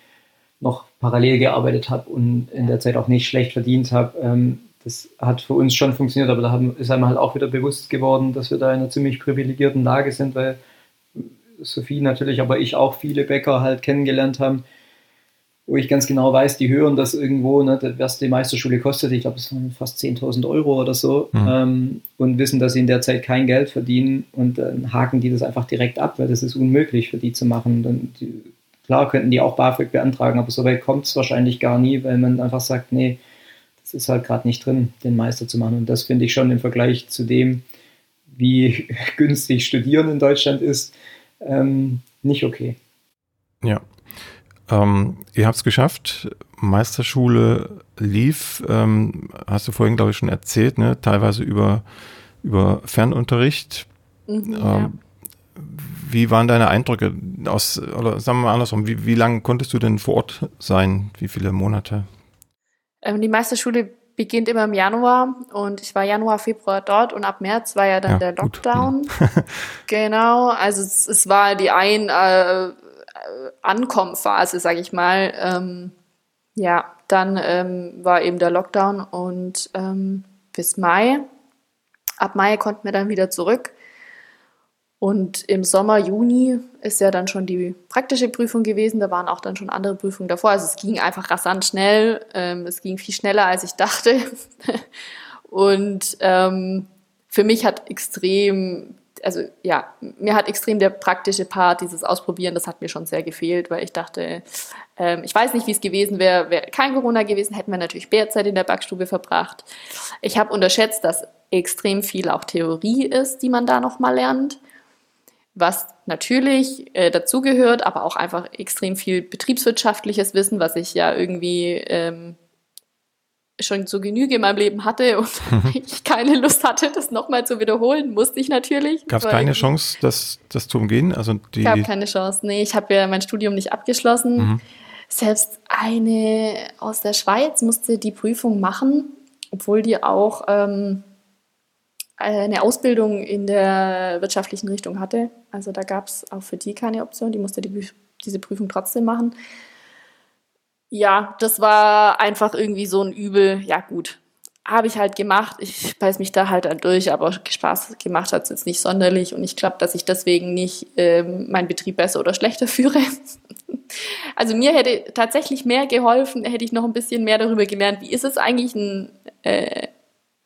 Speaker 3: noch parallel gearbeitet habe und in der Zeit auch nicht schlecht verdient habe. Ähm, das hat für uns schon funktioniert, aber da haben, ist einem halt auch wieder bewusst geworden, dass wir da in einer ziemlich privilegierten Lage sind, weil Sophie natürlich, aber ich auch viele Bäcker halt kennengelernt haben, wo ich ganz genau weiß, die hören das irgendwo, ne, was die Meisterschule kostet, ich glaube, es waren fast 10.000 Euro oder so, mhm. ähm, und wissen, dass sie in der Zeit kein Geld verdienen und dann haken die das einfach direkt ab, weil das ist unmöglich für die zu machen. Dann, die, klar könnten die auch BAföG beantragen, aber so weit kommt es wahrscheinlich gar nie, weil man einfach sagt, nee, das ist halt gerade nicht drin, den Meister zu machen. Und das finde ich schon im Vergleich zu dem, wie günstig Studieren in Deutschland ist, ähm, nicht okay.
Speaker 1: Ja, ähm, ihr habt es geschafft. Meisterschule lief, ähm, hast du vorhin, glaube ich, schon erzählt, ne? teilweise über, über Fernunterricht. Mhm, ähm, ja. Wie waren deine Eindrücke aus, oder sagen wir mal andersrum, wie, wie lange konntest du denn vor Ort sein? Wie viele Monate?
Speaker 2: Ähm, die Meisterschule beginnt immer im Januar und ich war Januar, Februar dort und ab März war ja dann ja, der Lockdown. genau, also es, es, war die ein, äh, Ankommenphase, sage ich mal, ähm, ja, dann ähm, war eben der Lockdown und ähm, bis Mai. Ab Mai konnten wir dann wieder zurück. Und im Sommer, Juni ist ja dann schon die praktische Prüfung gewesen. Da waren auch dann schon andere Prüfungen davor. Also es ging einfach rasant schnell. Ähm, es ging viel schneller, als ich dachte. und ähm, für mich hat extrem also ja, mir hat extrem der praktische Part, dieses Ausprobieren, das hat mir schon sehr gefehlt, weil ich dachte, ähm, ich weiß nicht, wie es gewesen wäre, wäre kein Corona gewesen, hätten wir natürlich Bärzeit in der Backstube verbracht. Ich habe unterschätzt, dass extrem viel auch Theorie ist, die man da nochmal lernt, was natürlich äh, dazugehört, aber auch einfach extrem viel betriebswirtschaftliches Wissen, was ich ja irgendwie ähm, schon so Genüge in meinem Leben hatte und ich keine Lust hatte, das nochmal zu wiederholen, musste ich natürlich.
Speaker 1: Gab es keine Chance, das, das zu umgehen? Also die
Speaker 2: gab keine Chance. Nee, ich habe ja mein Studium nicht abgeschlossen. Mhm. Selbst eine aus der Schweiz musste die Prüfung machen, obwohl die auch ähm, eine Ausbildung in der wirtschaftlichen Richtung hatte. Also da gab es auch für die keine Option. Die musste die, diese Prüfung trotzdem machen ja, das war einfach irgendwie so ein Übel. Ja, gut. Habe ich halt gemacht. Ich beiß mich da halt durch, aber Spaß gemacht hat es jetzt nicht sonderlich. Und ich glaube, dass ich deswegen nicht ähm, meinen Betrieb besser oder schlechter führe. also mir hätte tatsächlich mehr geholfen, hätte ich noch ein bisschen mehr darüber gelernt, wie ist es eigentlich, ein, äh,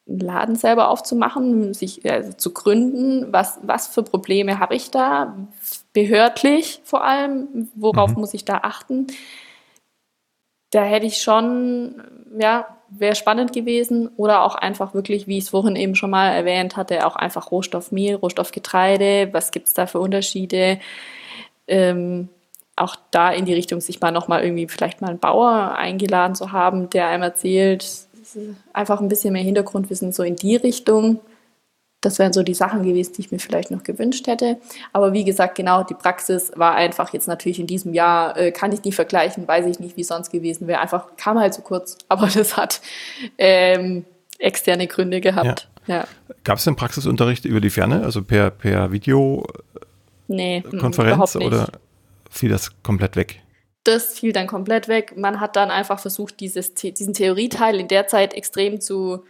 Speaker 2: einen Laden selber aufzumachen, sich also zu gründen, was, was für Probleme habe ich da, behördlich vor allem, worauf mhm. muss ich da achten da hätte ich schon, ja, wäre spannend gewesen. Oder auch einfach wirklich, wie ich es vorhin eben schon mal erwähnt hatte, auch einfach Rohstoffmehl, Rohstoffgetreide, was gibt es da für Unterschiede? Ähm, auch da in die Richtung, sich mal nochmal irgendwie vielleicht mal einen Bauer eingeladen zu haben, der einem erzählt, einfach ein bisschen mehr Hintergrundwissen so in die Richtung. Das wären so die Sachen gewesen, die ich mir vielleicht noch gewünscht hätte. Aber wie gesagt, genau, die Praxis war einfach jetzt natürlich in diesem Jahr, äh, kann ich nicht vergleichen, weiß ich nicht, wie es sonst gewesen wäre. Einfach kam halt zu kurz. Aber das hat ähm, externe Gründe gehabt. Ja. ja.
Speaker 1: Gab es denn Praxisunterricht über die Ferne, also per, per Video?
Speaker 2: Nee,
Speaker 1: Konferenz oder fiel das komplett weg?
Speaker 2: Das fiel dann komplett weg. Man hat dann einfach versucht, dieses, diesen Theorieteil in der Zeit extrem zu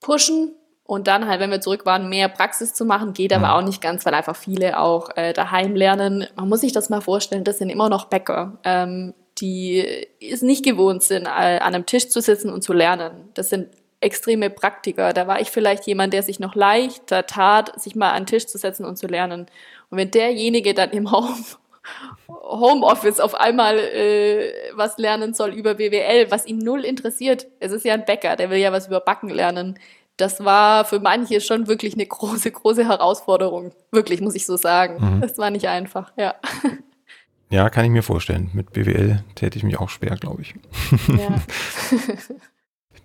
Speaker 2: pushen und dann halt, wenn wir zurück waren, mehr Praxis zu machen, geht aber auch nicht ganz, weil einfach viele auch äh, daheim lernen. Man muss sich das mal vorstellen, das sind immer noch Bäcker, ähm, die es nicht gewohnt sind, äh, an einem Tisch zu sitzen und zu lernen. Das sind extreme Praktiker. Da war ich vielleicht jemand, der sich noch leichter tat, sich mal an den Tisch zu setzen und zu lernen. Und wenn derjenige dann im Home Homeoffice auf einmal äh, was lernen soll über BWL, was ihn null interessiert. Es ist ja ein Bäcker, der will ja was über Backen lernen das war für manche schon wirklich eine große, große Herausforderung. Wirklich, muss ich so sagen. Mhm. Das war nicht einfach, ja.
Speaker 1: Ja, kann ich mir vorstellen. Mit BWL täte ich mich auch schwer, glaube ich. Ja.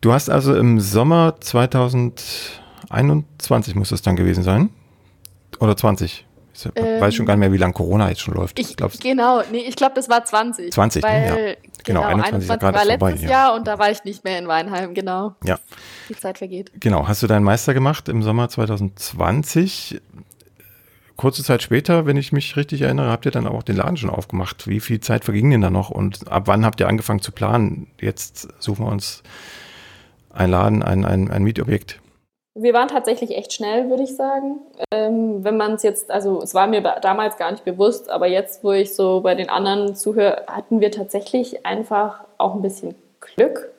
Speaker 1: du hast also im Sommer 2021 muss das dann gewesen sein? Oder 20? Ich ähm, weiß schon gar nicht mehr, wie lange Corona jetzt schon läuft.
Speaker 2: Ich, genau, nee, ich glaube, das war 20.
Speaker 1: 20,
Speaker 2: weil,
Speaker 1: ja.
Speaker 2: Genau, genau 21, 21 war letztes vorbei, Jahr ja. und da war ich nicht mehr in Weinheim, genau.
Speaker 1: Ja.
Speaker 2: Die Zeit vergeht.
Speaker 1: Genau, hast du deinen Meister gemacht im Sommer 2020? Kurze Zeit später, wenn ich mich richtig erinnere, habt ihr dann auch den Laden schon aufgemacht. Wie viel Zeit verging denn da noch und ab wann habt ihr angefangen zu planen? Jetzt suchen wir uns einen Laden, ein, ein, ein Mietobjekt.
Speaker 2: Wir waren tatsächlich echt schnell, würde ich sagen. Ähm, wenn man es jetzt, also es war mir damals gar nicht bewusst, aber jetzt, wo ich so bei den anderen zuhöre, hatten wir tatsächlich einfach auch ein bisschen Glück.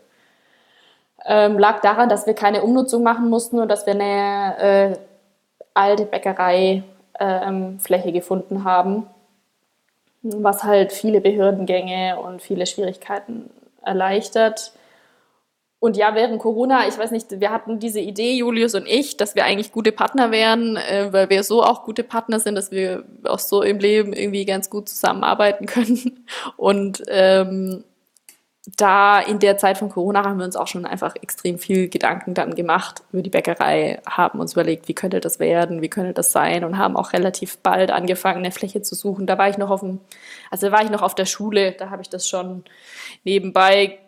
Speaker 2: Ähm, lag daran, dass wir keine Umnutzung machen mussten und dass wir eine äh, alte Bäckereifläche ähm, gefunden haben, was halt viele Behördengänge und viele Schwierigkeiten erleichtert. Und ja, während Corona, ich weiß nicht, wir hatten diese Idee, Julius und ich, dass wir eigentlich gute Partner wären, äh, weil wir so auch gute Partner sind, dass wir auch so im Leben irgendwie ganz gut zusammenarbeiten können. Und ähm, da in der Zeit von Corona haben wir uns auch schon einfach extrem viel Gedanken dann gemacht über die Bäckerei, haben uns überlegt, wie könnte das werden, wie könnte das sein und haben auch relativ bald angefangen, eine Fläche zu suchen. Da war ich noch auf dem, also da war ich noch auf der Schule, da habe ich das schon nebenbei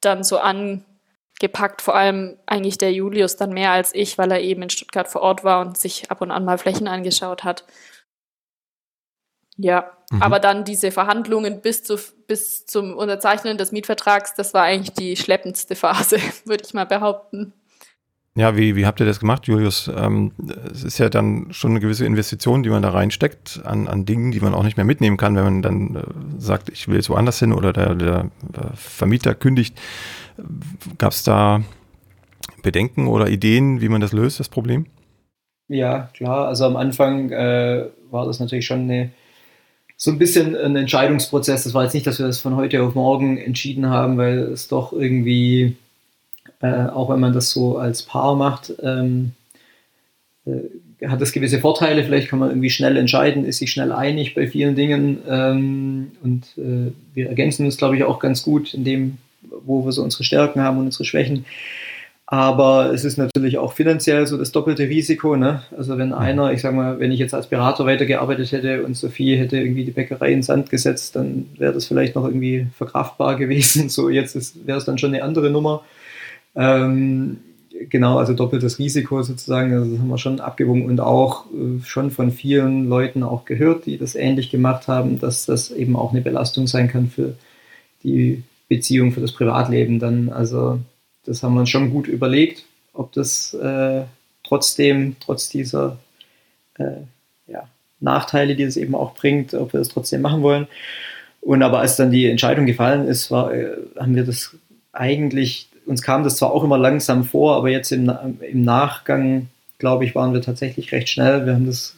Speaker 2: dann so angepackt, vor allem eigentlich der Julius dann mehr als ich, weil er eben in Stuttgart vor Ort war und sich ab und an mal Flächen angeschaut hat. Ja, mhm. aber dann diese Verhandlungen bis, zu, bis zum Unterzeichnen des Mietvertrags, das war eigentlich die schleppendste Phase, würde ich mal behaupten.
Speaker 1: Ja, wie, wie habt ihr das gemacht, Julius? Ähm, es ist ja dann schon eine gewisse Investition, die man da reinsteckt an, an Dingen, die man auch nicht mehr mitnehmen kann, wenn man dann äh, sagt, ich will jetzt woanders hin oder der, der Vermieter kündigt. Gab es da Bedenken oder Ideen, wie man das löst, das Problem?
Speaker 3: Ja, klar. Also am Anfang äh, war das natürlich schon eine, so ein bisschen ein Entscheidungsprozess. Das war jetzt nicht, dass wir das von heute auf morgen entschieden haben, weil es doch irgendwie äh, auch wenn man das so als Paar macht, ähm, äh, hat das gewisse Vorteile. Vielleicht kann man irgendwie schnell entscheiden, ist sich schnell einig bei vielen Dingen. Ähm, und äh, wir ergänzen uns, glaube ich, auch ganz gut in dem, wo wir so unsere Stärken haben und unsere Schwächen. Aber es ist natürlich auch finanziell so das doppelte Risiko. Ne? Also wenn einer, ich sag mal, wenn ich jetzt als Berater weitergearbeitet hätte und Sophie hätte irgendwie die Bäckerei in Sand gesetzt, dann wäre das vielleicht noch irgendwie verkraftbar gewesen. So jetzt wäre es dann schon eine andere Nummer. Ähm, genau, also doppeltes Risiko sozusagen, also das haben wir schon abgewogen und auch äh, schon von vielen Leuten auch gehört, die das ähnlich gemacht haben, dass das eben auch eine Belastung sein kann für die Beziehung, für das Privatleben dann. Also das haben wir uns schon gut überlegt, ob das äh, trotzdem, trotz dieser äh, ja, Nachteile, die es eben auch bringt, ob wir das trotzdem machen wollen. Und aber als dann die Entscheidung gefallen ist, war, äh, haben wir das eigentlich, uns kam das zwar auch immer langsam vor, aber jetzt im, im Nachgang, glaube ich, waren wir tatsächlich recht schnell. Wir haben das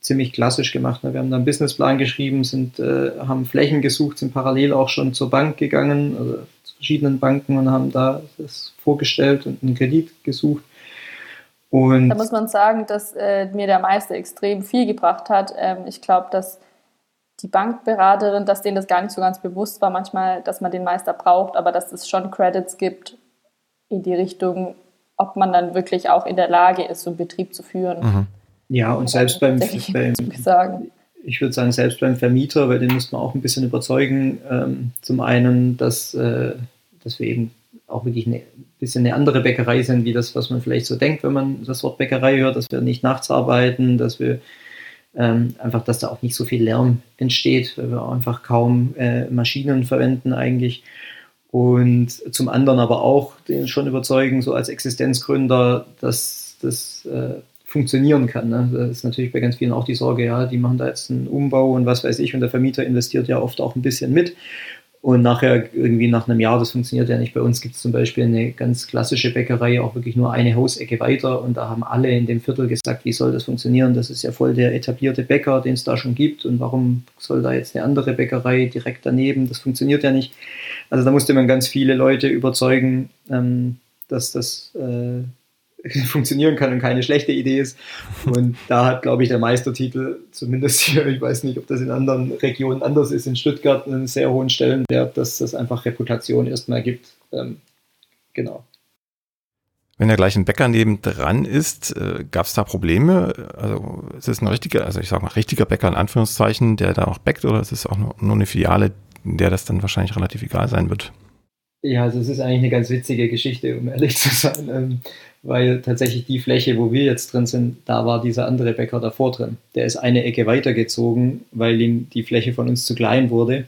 Speaker 3: ziemlich klassisch gemacht. Ne? Wir haben dann einen Businessplan geschrieben, sind, äh, haben Flächen gesucht, sind parallel auch schon zur Bank gegangen, also verschiedenen Banken und haben da das vorgestellt und einen Kredit gesucht.
Speaker 2: Und da muss man sagen, dass äh, mir der Meister extrem viel gebracht hat. Ähm, ich glaube, dass die Bankberaterin, dass denen das gar nicht so ganz bewusst war, manchmal, dass man den Meister braucht, aber dass es schon Credits gibt in die Richtung, ob man dann wirklich auch in der Lage ist, so einen Betrieb zu führen. Mhm.
Speaker 3: Ja, und selbst beim, beim ich würde sagen, selbst beim Vermieter, weil den müsste man auch ein bisschen überzeugen. Ähm, zum einen, dass, äh, dass wir eben auch wirklich ein bisschen eine andere Bäckerei sind, wie das, was man vielleicht so denkt, wenn man das Wort Bäckerei hört, dass wir nicht nachts arbeiten, dass wir ähm, einfach, dass da auch nicht so viel Lärm entsteht, weil wir einfach kaum äh, Maschinen verwenden eigentlich. Und zum anderen aber auch den schon überzeugen, so als Existenzgründer, dass das äh, funktionieren kann. Ne? Das ist natürlich bei ganz vielen auch die Sorge, ja, die machen da jetzt einen Umbau und was weiß ich und der Vermieter investiert ja oft auch ein bisschen mit. Und nachher irgendwie nach einem Jahr, das funktioniert ja nicht. Bei uns gibt es zum Beispiel eine ganz klassische Bäckerei, auch wirklich nur eine Hausecke weiter. Und da haben alle in dem Viertel gesagt, wie soll das funktionieren? Das ist ja voll der etablierte Bäcker, den es da schon gibt. Und warum soll da jetzt eine andere Bäckerei direkt daneben? Das funktioniert ja nicht. Also da musste man ganz viele Leute überzeugen, ähm, dass das äh, funktionieren kann und keine schlechte Idee ist. Und da hat, glaube ich, der Meistertitel, zumindest hier, ich weiß nicht, ob das in anderen Regionen anders ist, in Stuttgart einen sehr hohen Stellenwert, dass das einfach Reputation erstmal gibt. Ähm, genau.
Speaker 1: Wenn der gleich ein Bäcker neben dran ist, äh, gab es da Probleme? Also ist es ein richtiger, also ich sage mal richtiger Bäcker in Anführungszeichen, der da auch bäckt oder ist es auch nur, nur eine Filiale, der das dann wahrscheinlich relativ egal sein wird?
Speaker 3: Ja, also es ist eigentlich eine ganz witzige Geschichte, um ehrlich zu sein. Ähm, weil tatsächlich die Fläche, wo wir jetzt drin sind, da war dieser andere Bäcker davor drin. Der ist eine Ecke weitergezogen, weil ihm die Fläche von uns zu klein wurde.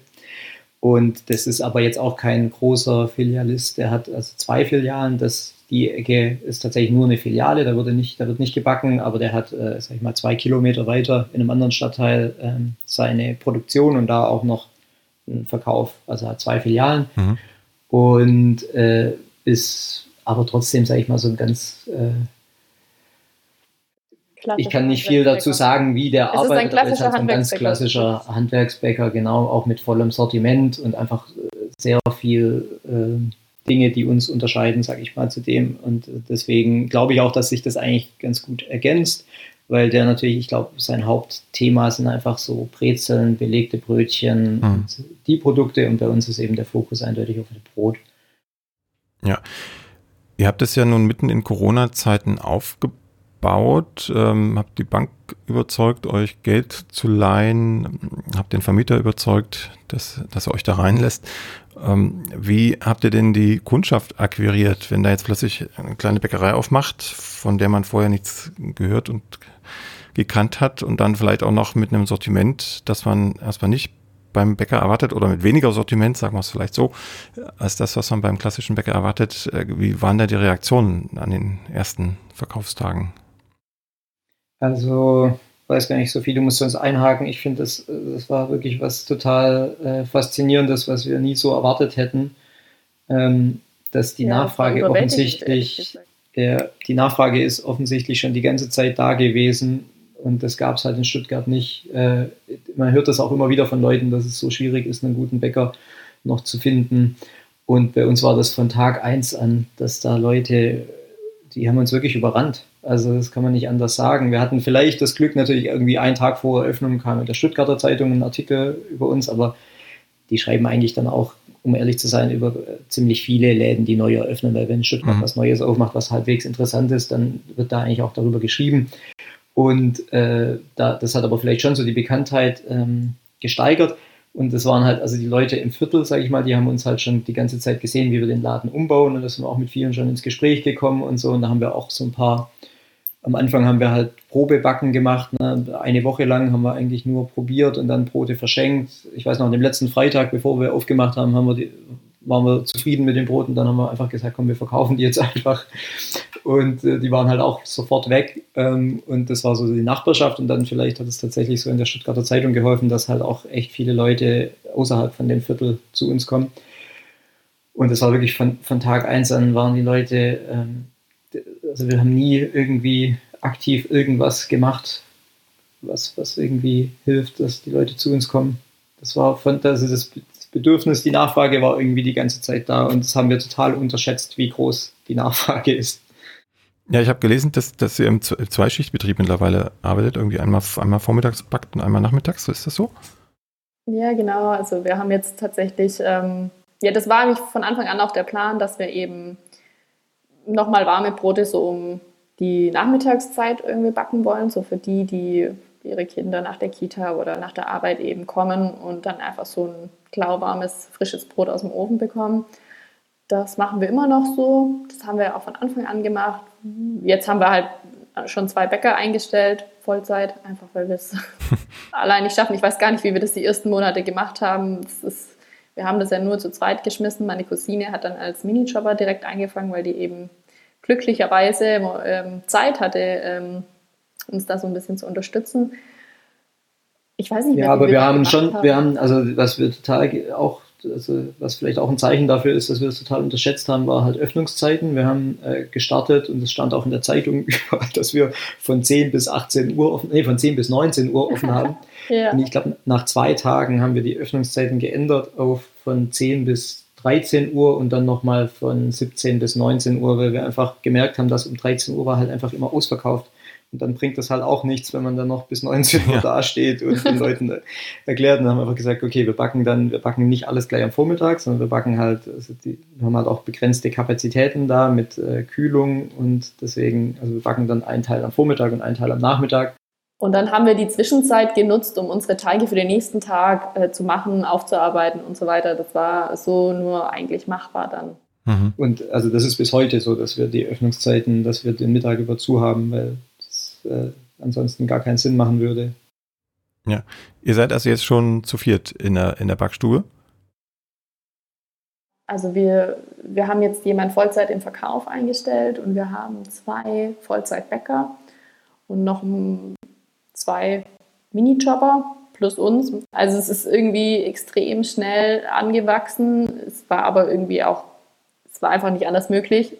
Speaker 3: Und das ist aber jetzt auch kein großer Filialist. Der hat also zwei Filialen. Das, die Ecke ist tatsächlich nur eine Filiale. Da, wurde nicht, da wird nicht gebacken, aber der hat, äh, sag ich mal, zwei Kilometer weiter in einem anderen Stadtteil äh, seine Produktion und da auch noch einen Verkauf. Also hat zwei Filialen. Mhm. Und äh, bis aber trotzdem, sage ich mal, so ein ganz. Äh, ich kann nicht viel dazu sagen, wie der es arbeitet, aber es ist halt ein ganz klassischer Handwerksbäcker, genau, auch mit vollem Sortiment und einfach äh, sehr viel äh, Dinge, die uns unterscheiden, sage ich mal, zu dem. Und äh, deswegen glaube ich auch, dass sich das eigentlich ganz gut ergänzt, weil der natürlich, ich glaube, sein Hauptthema sind einfach so Brezeln, belegte Brötchen, mhm. die Produkte und bei uns ist eben der Fokus eindeutig auf das Brot.
Speaker 1: Ja, Ihr habt es ja nun mitten in Corona-Zeiten aufgebaut, ähm, habt die Bank überzeugt, euch Geld zu leihen, habt den Vermieter überzeugt, dass, dass er euch da reinlässt. Ähm, wie habt ihr denn die Kundschaft akquiriert, wenn da jetzt plötzlich eine kleine Bäckerei aufmacht, von der man vorher nichts gehört und gekannt hat und dann vielleicht auch noch mit einem Sortiment, das man erstmal nicht beim Bäcker erwartet oder mit weniger Sortiment, sagen wir es vielleicht so, als das, was man beim klassischen Bäcker erwartet. Äh, wie waren da die Reaktionen an den ersten Verkaufstagen?
Speaker 3: Also, weiß gar nicht so viel, du musst uns einhaken. Ich finde, das, das war wirklich was total äh, Faszinierendes, was wir nie so erwartet hätten, ähm, dass die ja, Nachfrage offensichtlich, der, die Nachfrage ist offensichtlich schon die ganze Zeit da gewesen und das gab es halt in Stuttgart nicht. Äh, man hört das auch immer wieder von Leuten, dass es so schwierig ist, einen guten Bäcker noch zu finden. Und bei uns war das von Tag eins an, dass da Leute, die haben uns wirklich überrannt. Also das kann man nicht anders sagen. Wir hatten vielleicht das Glück, natürlich irgendwie einen Tag vor Eröffnung kam in der Stuttgarter Zeitung ein Artikel über uns, aber die schreiben eigentlich dann auch um ehrlich zu sein, über äh, ziemlich viele Läden, die neu eröffnen, weil wenn Stuttgart mhm. was Neues aufmacht, was halbwegs interessant ist, dann wird da eigentlich auch darüber geschrieben. Und äh, da, das hat aber vielleicht schon so die Bekanntheit ähm, gesteigert. Und das waren halt, also die Leute im Viertel, sage ich mal, die haben uns halt schon die ganze Zeit gesehen, wie wir den Laden umbauen. Und da sind wir auch mit vielen schon ins Gespräch gekommen und so. Und da haben wir auch so ein paar, am Anfang haben wir halt Probebacken gemacht. Ne? Eine Woche lang haben wir eigentlich nur probiert und dann Brote verschenkt. Ich weiß noch, an dem letzten Freitag, bevor wir aufgemacht haben, haben wir die, waren wir zufrieden mit den Broten. Dann haben wir einfach gesagt, komm, wir verkaufen die jetzt einfach. Und äh, die waren halt auch sofort weg. Ähm, und das war so die Nachbarschaft. Und dann vielleicht hat es tatsächlich so in der Stuttgarter Zeitung geholfen, dass halt auch echt viele Leute außerhalb von dem Viertel zu uns kommen. Und das war wirklich von, von Tag eins an waren die Leute, ähm, also wir haben nie irgendwie aktiv irgendwas gemacht, was, was irgendwie hilft, dass die Leute zu uns kommen. Das war von, also das, Bedürfnis, die Nachfrage war irgendwie die ganze Zeit da und das haben wir total unterschätzt, wie groß die Nachfrage ist.
Speaker 1: Ja, ich habe gelesen, dass, dass ihr im Zweischichtbetrieb mittlerweile arbeitet, irgendwie einmal, einmal vormittags backt und einmal nachmittags, ist das so?
Speaker 2: Ja, genau. Also wir haben jetzt tatsächlich, ähm, ja, das war eigentlich von Anfang an auch der Plan, dass wir eben nochmal warme Brote so um die Nachmittagszeit irgendwie backen wollen, so für die, die ihre Kinder nach der Kita oder nach der Arbeit eben kommen und dann einfach so ein lauwarmes, frisches Brot aus dem Ofen bekommen. Das machen wir immer noch so. Das haben wir auch von Anfang an gemacht. Jetzt haben wir halt schon zwei Bäcker eingestellt, Vollzeit, einfach weil wir es allein nicht schaffen. Ich weiß gar nicht, wie wir das die ersten Monate gemacht haben. Ist, wir haben das ja nur zu zweit geschmissen. Meine Cousine hat dann als Minijobber direkt angefangen, weil die eben glücklicherweise ähm, Zeit hatte, ähm, uns da so ein bisschen zu unterstützen.
Speaker 3: Ich weiß nicht mehr. Ja, aber wir, haben schon, haben. wir haben, also was wir total auch, also was vielleicht auch ein Zeichen dafür ist, dass wir es total unterschätzt haben, war halt Öffnungszeiten. Wir haben äh, gestartet und es stand auch in der Zeitung, dass wir von 10 bis 18 Uhr offen, nee, von 10 bis 19 Uhr offen haben. ja. Und ich glaube, nach zwei Tagen haben wir die Öffnungszeiten geändert auf von 10 bis 13 Uhr und dann nochmal von 17 bis 19 Uhr, weil wir einfach gemerkt haben, dass um 13 Uhr war halt einfach immer ausverkauft. Und dann bringt das halt auch nichts, wenn man dann noch bis 19 Uhr ja. dasteht und den Leuten erklärt. Und dann haben wir einfach gesagt, okay, wir backen dann, wir backen nicht alles gleich am Vormittag, sondern wir backen halt, also die, wir haben halt auch begrenzte Kapazitäten da mit äh, Kühlung und deswegen, also wir backen dann einen Teil am Vormittag und einen Teil am Nachmittag.
Speaker 2: Und dann haben wir die Zwischenzeit genutzt, um unsere Teige für den nächsten Tag äh, zu machen, aufzuarbeiten und so weiter. Das war so nur eigentlich machbar dann.
Speaker 3: Mhm. Und also das ist bis heute so, dass wir die Öffnungszeiten, dass wir den Mittag über zu haben, weil äh, ansonsten gar keinen Sinn machen würde.
Speaker 1: Ja, ihr seid also jetzt schon zu viert in der, in der Backstube?
Speaker 2: Also wir, wir haben jetzt jemand Vollzeit im Verkauf eingestellt und wir haben zwei Vollzeitbäcker und noch zwei Minijobber plus uns. Also es ist irgendwie extrem schnell angewachsen. Es war aber irgendwie auch, es war einfach nicht anders möglich.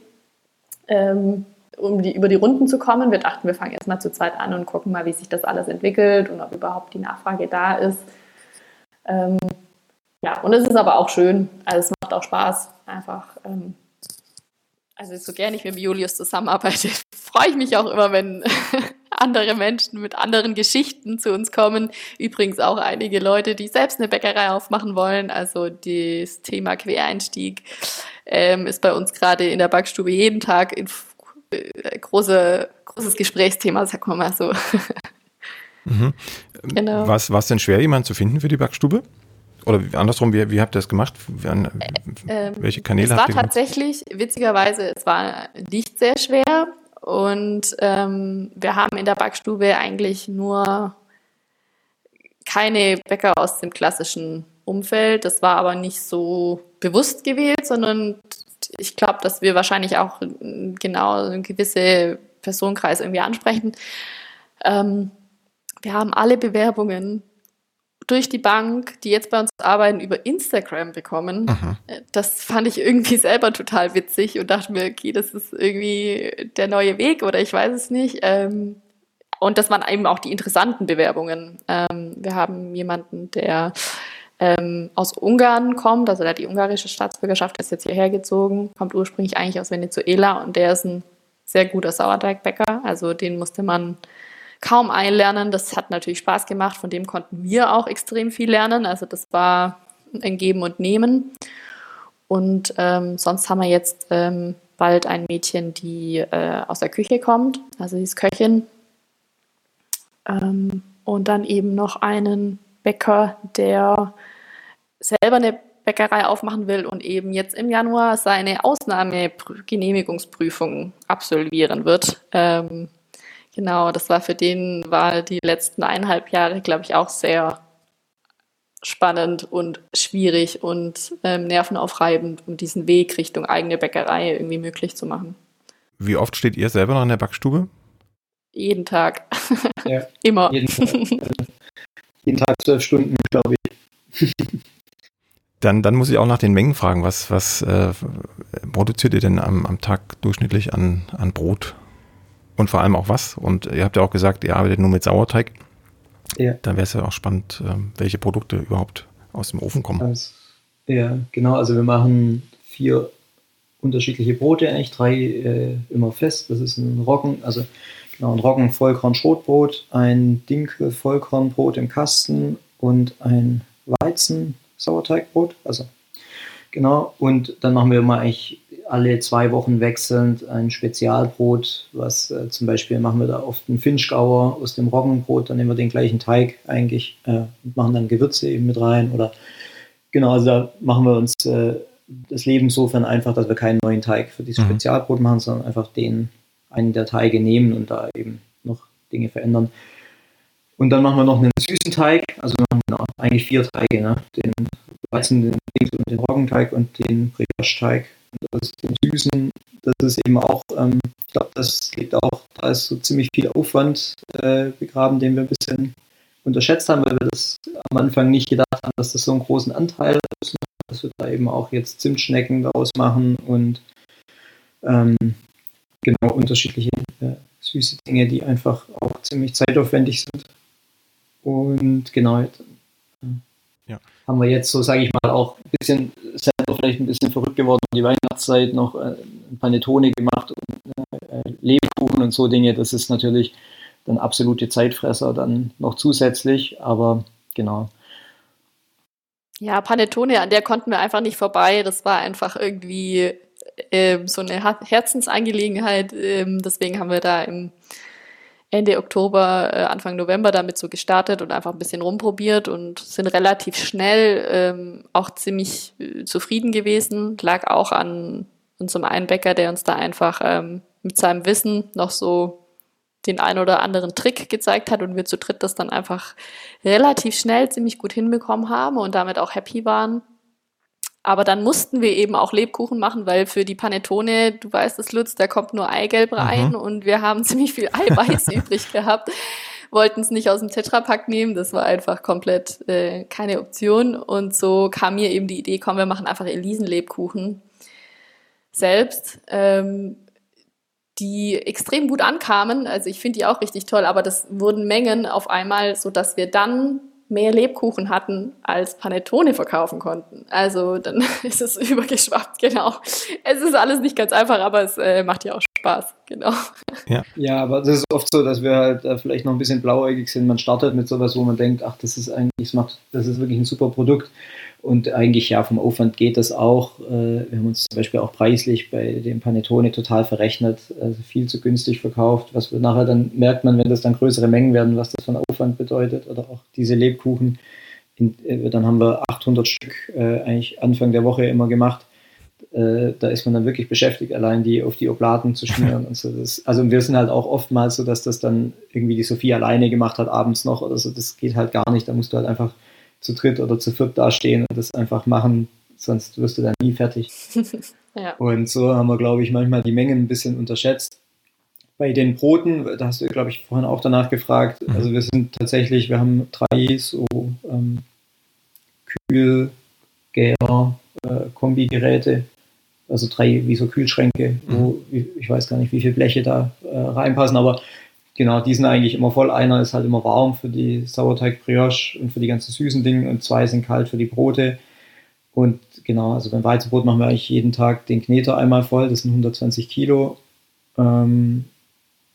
Speaker 2: Ähm, um die, über die Runden zu kommen. Wir dachten, wir fangen erstmal zu zweit an und gucken mal, wie sich das alles entwickelt und ob überhaupt die Nachfrage da ist. Ähm, ja, und es ist aber auch schön. Also es macht auch Spaß, einfach. Ähm, also so gerne ich mit Julius zusammenarbeite, freue ich mich auch immer, wenn andere Menschen mit anderen Geschichten zu uns kommen. Übrigens auch einige Leute, die selbst eine Bäckerei aufmachen wollen. Also das Thema Quereinstieg ähm, ist bei uns gerade in der Backstube jeden Tag in große, großes Gesprächsthema, sagen wir mal so.
Speaker 1: Mhm. Genau. Was war es denn schwer, jemanden zu finden für die Backstube? Oder andersrum, wie, wie habt ihr das gemacht? Äh,
Speaker 2: ähm, welche Kanäle habt ihr? Es war tatsächlich, witzigerweise, es war nicht sehr schwer. Und ähm, wir haben in der Backstube eigentlich nur keine Bäcker aus dem klassischen Umfeld. Das war aber nicht so bewusst gewählt, sondern ich glaube, dass wir wahrscheinlich auch genau einen gewissen Personenkreis irgendwie ansprechen. Ähm, wir haben alle Bewerbungen durch die Bank, die jetzt bei uns arbeiten, über Instagram bekommen. Aha. Äh, das fand ich irgendwie selber total witzig und dachte mir, okay, das ist irgendwie der neue Weg oder ich weiß es nicht. Ähm, und das waren eben auch die interessanten Bewerbungen. Ähm, wir haben jemanden, der ähm, aus Ungarn kommt, also der hat die ungarische Staatsbürgerschaft, ist jetzt hierher gezogen, kommt ursprünglich eigentlich aus Venezuela und der ist ein sehr guter Sauerteigbäcker, also den musste man kaum einlernen. Das hat natürlich Spaß gemacht, von dem konnten wir auch extrem viel lernen, also das war ein Geben und Nehmen. Und ähm, sonst haben wir jetzt ähm, bald ein Mädchen, die äh, aus der Küche kommt, also sie ist Köchin. Ähm, und dann eben noch einen Bäcker, der selber eine Bäckerei aufmachen will und eben jetzt im Januar seine Ausnahmegenehmigungsprüfung absolvieren wird. Ähm, genau, das war für den, war die letzten eineinhalb Jahre, glaube ich, auch sehr spannend und schwierig und ähm, nervenaufreibend, um diesen Weg Richtung eigene Bäckerei irgendwie möglich zu machen.
Speaker 1: Wie oft steht ihr selber noch in der Backstube?
Speaker 2: Jeden Tag.
Speaker 3: Ja,
Speaker 2: Immer.
Speaker 3: jeden Tag, jeden Tag zwölf Stunden, glaube ich.
Speaker 1: Dann, dann muss ich auch nach den Mengen fragen. Was, was äh, produziert ihr denn am, am Tag durchschnittlich an, an Brot? Und vor allem auch was? Und ihr habt ja auch gesagt, ihr arbeitet nur mit Sauerteig.
Speaker 3: Ja.
Speaker 1: Dann wäre es ja auch spannend, ähm, welche Produkte überhaupt aus dem Ofen kommen.
Speaker 3: Also, ja, genau. Also wir machen vier unterschiedliche Brote eigentlich, drei äh, immer fest. Das ist ein Roggen, also genau, ein Roggen Vollkorn Schrotbrot, ein Dinkel Vollkornbrot im Kasten und ein Weizen Sauerteigbrot. Also genau. Und dann machen wir immer eigentlich alle zwei Wochen wechselnd ein Spezialbrot, was äh, zum Beispiel machen wir da oft einen Finchgauer aus dem Roggenbrot, dann nehmen wir den gleichen Teig eigentlich äh, und machen dann Gewürze eben mit rein oder genau, also da machen wir uns äh, das Leben insofern einfach, dass wir keinen neuen Teig für dieses
Speaker 1: Mhm.
Speaker 3: Spezialbrot machen, sondern einfach den einen der Teige nehmen und da eben noch Dinge verändern. Und dann machen wir noch einen süßen Teig, also wir machen eigentlich vier Teige, ne? den Weizen, den, Dinkel und den Roggenteig und den Brioche-Teig. Das, den süßen, das ist eben auch, ähm, ich glaube, das liegt auch, da ist so ziemlich viel Aufwand äh, begraben, den wir ein bisschen unterschätzt haben, weil wir das am Anfang nicht gedacht haben, dass das so einen großen Anteil ausmacht, dass wir da eben auch jetzt Zimtschnecken daraus machen und ähm, genau unterschiedliche äh, süße Dinge, die einfach auch ziemlich zeitaufwendig sind. Und genau, jetzt, äh,
Speaker 1: Ja.
Speaker 3: haben wir jetzt so, sage ich mal, auch ein bisschen selber vielleicht ein bisschen verrückt geworden, die Weihnachtszeit noch äh, ein Panettone gemacht und äh, Lebkuchen und so Dinge. Das ist natürlich dann absolute Zeitfresser dann noch zusätzlich, aber genau.
Speaker 2: Ja, Panettone, an der konnten wir einfach nicht vorbei. Das war einfach irgendwie ähm, so eine Herzensangelegenheit. Ähm, deswegen haben wir da im Ende Oktober, äh, Anfang November damit so gestartet und einfach ein bisschen rumprobiert und sind relativ schnell ähm, auch ziemlich äh, zufrieden gewesen. Lag auch an unserem einen Bäcker, der uns da einfach ähm, mit seinem Wissen noch so den ein oder anderen Trick gezeigt hat und wir zu dritt das dann einfach relativ schnell ziemlich gut hinbekommen haben und damit auch happy waren. Aber dann mussten wir eben auch Lebkuchen machen, weil für die Panettone, du weißt es, Lutz, da kommt nur Eigelb rein und wir haben ziemlich viel Eiweiß übrig gehabt. Wollten es nicht aus dem Tetrapack nehmen, das war einfach komplett äh, keine Option. Und so kam mir eben die Idee, komm, wir machen einfach Elisenlebkuchen selbst. Ähm, die extrem gut ankamen. Also ich finde die auch richtig toll, aber das wurden Mengen auf einmal, so dass wir dann mehr Lebkuchen hatten, als Panettone verkaufen konnten. Also dann ist es übergeschwappt, genau. Es ist alles nicht ganz einfach, aber es äh, macht ja auch Spaß, genau.
Speaker 3: Ja, aber das ist oft so, dass wir halt äh, vielleicht noch ein bisschen blauäugig sind. Man startet mit sowas, wo man denkt, ach, das ist eigentlich, das macht, das ist wirklich ein super Produkt. Und eigentlich ja, vom Aufwand geht das auch. Äh, wir haben uns zum Beispiel auch preislich bei dem Panettone total verrechnet, also viel zu günstig verkauft, was wir nachher dann merkt man, wenn das dann größere Mengen werden, was das einen Aufwand bedeutet. Oder auch diese Lebkuchen. Äh, dann haben wir 800 Stück äh, eigentlich Anfang der Woche immer gemacht. Da ist man dann wirklich beschäftigt, allein die auf die Oblaten zu schmieren und so. Das, also wir sind halt auch oftmals so, dass das dann irgendwie die Sophie alleine gemacht hat, abends noch oder so. Das geht halt gar nicht. Da musst du halt einfach zu dritt oder zu viert dastehen und das einfach machen, sonst wirst du dann nie fertig.
Speaker 2: Ja.
Speaker 3: Und so haben wir, glaube ich, manchmal die Mengen ein bisschen unterschätzt. Bei den Broten, da hast du, glaube ich, vorhin auch danach gefragt.
Speaker 1: Mhm.
Speaker 3: Also wir sind tatsächlich, wir haben drei so ähm, Kühl, Gär, äh, Kombigeräte, also drei wie so Kühlschränke, wo ich weiß gar nicht, wie viele Bleche da äh, reinpassen, aber genau, die sind eigentlich immer voll. Einer ist halt immer warm für die Sauerteig-Brioche und für die ganzen süßen Dinge und zwei sind kalt für die Brote. Und genau, also beim Weizenbrot machen wir eigentlich jeden Tag den Kneter einmal voll, das sind 120 Kilo. Ähm,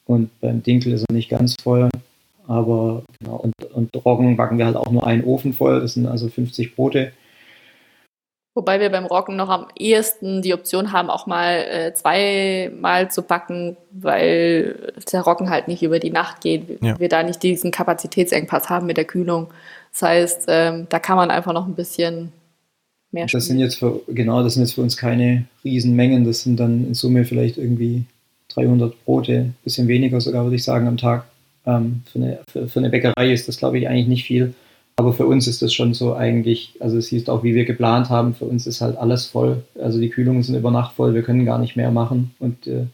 Speaker 3: und beim Dinkel ist er nicht ganz voll. Aber genau, und, und Roggen backen wir halt auch nur einen Ofen voll, das sind also 50 Brote.
Speaker 2: Wobei wir beim Roggen noch am ehesten die Option haben, auch mal äh, zweimal zu backen, weil der Roggen halt nicht über die Nacht geht. Ja. Wir da nicht diesen Kapazitätsengpass haben mit der Kühlung. Das heißt, ähm, da kann man einfach noch ein bisschen mehr
Speaker 3: Das sind jetzt für, genau, das sind jetzt für uns keine Riesenmengen. Das sind dann in Summe vielleicht irgendwie 300 Brote, ein bisschen weniger sogar, würde ich sagen, am Tag. Ähm, für, eine, für, für eine Bäckerei ist das, glaube ich, eigentlich nicht viel. Aber für uns ist das schon so eigentlich, also es hieß auch, wie wir geplant haben, für uns ist halt alles voll. Also die Kühlungen sind über Nacht voll, wir können gar nicht mehr machen. Und äh,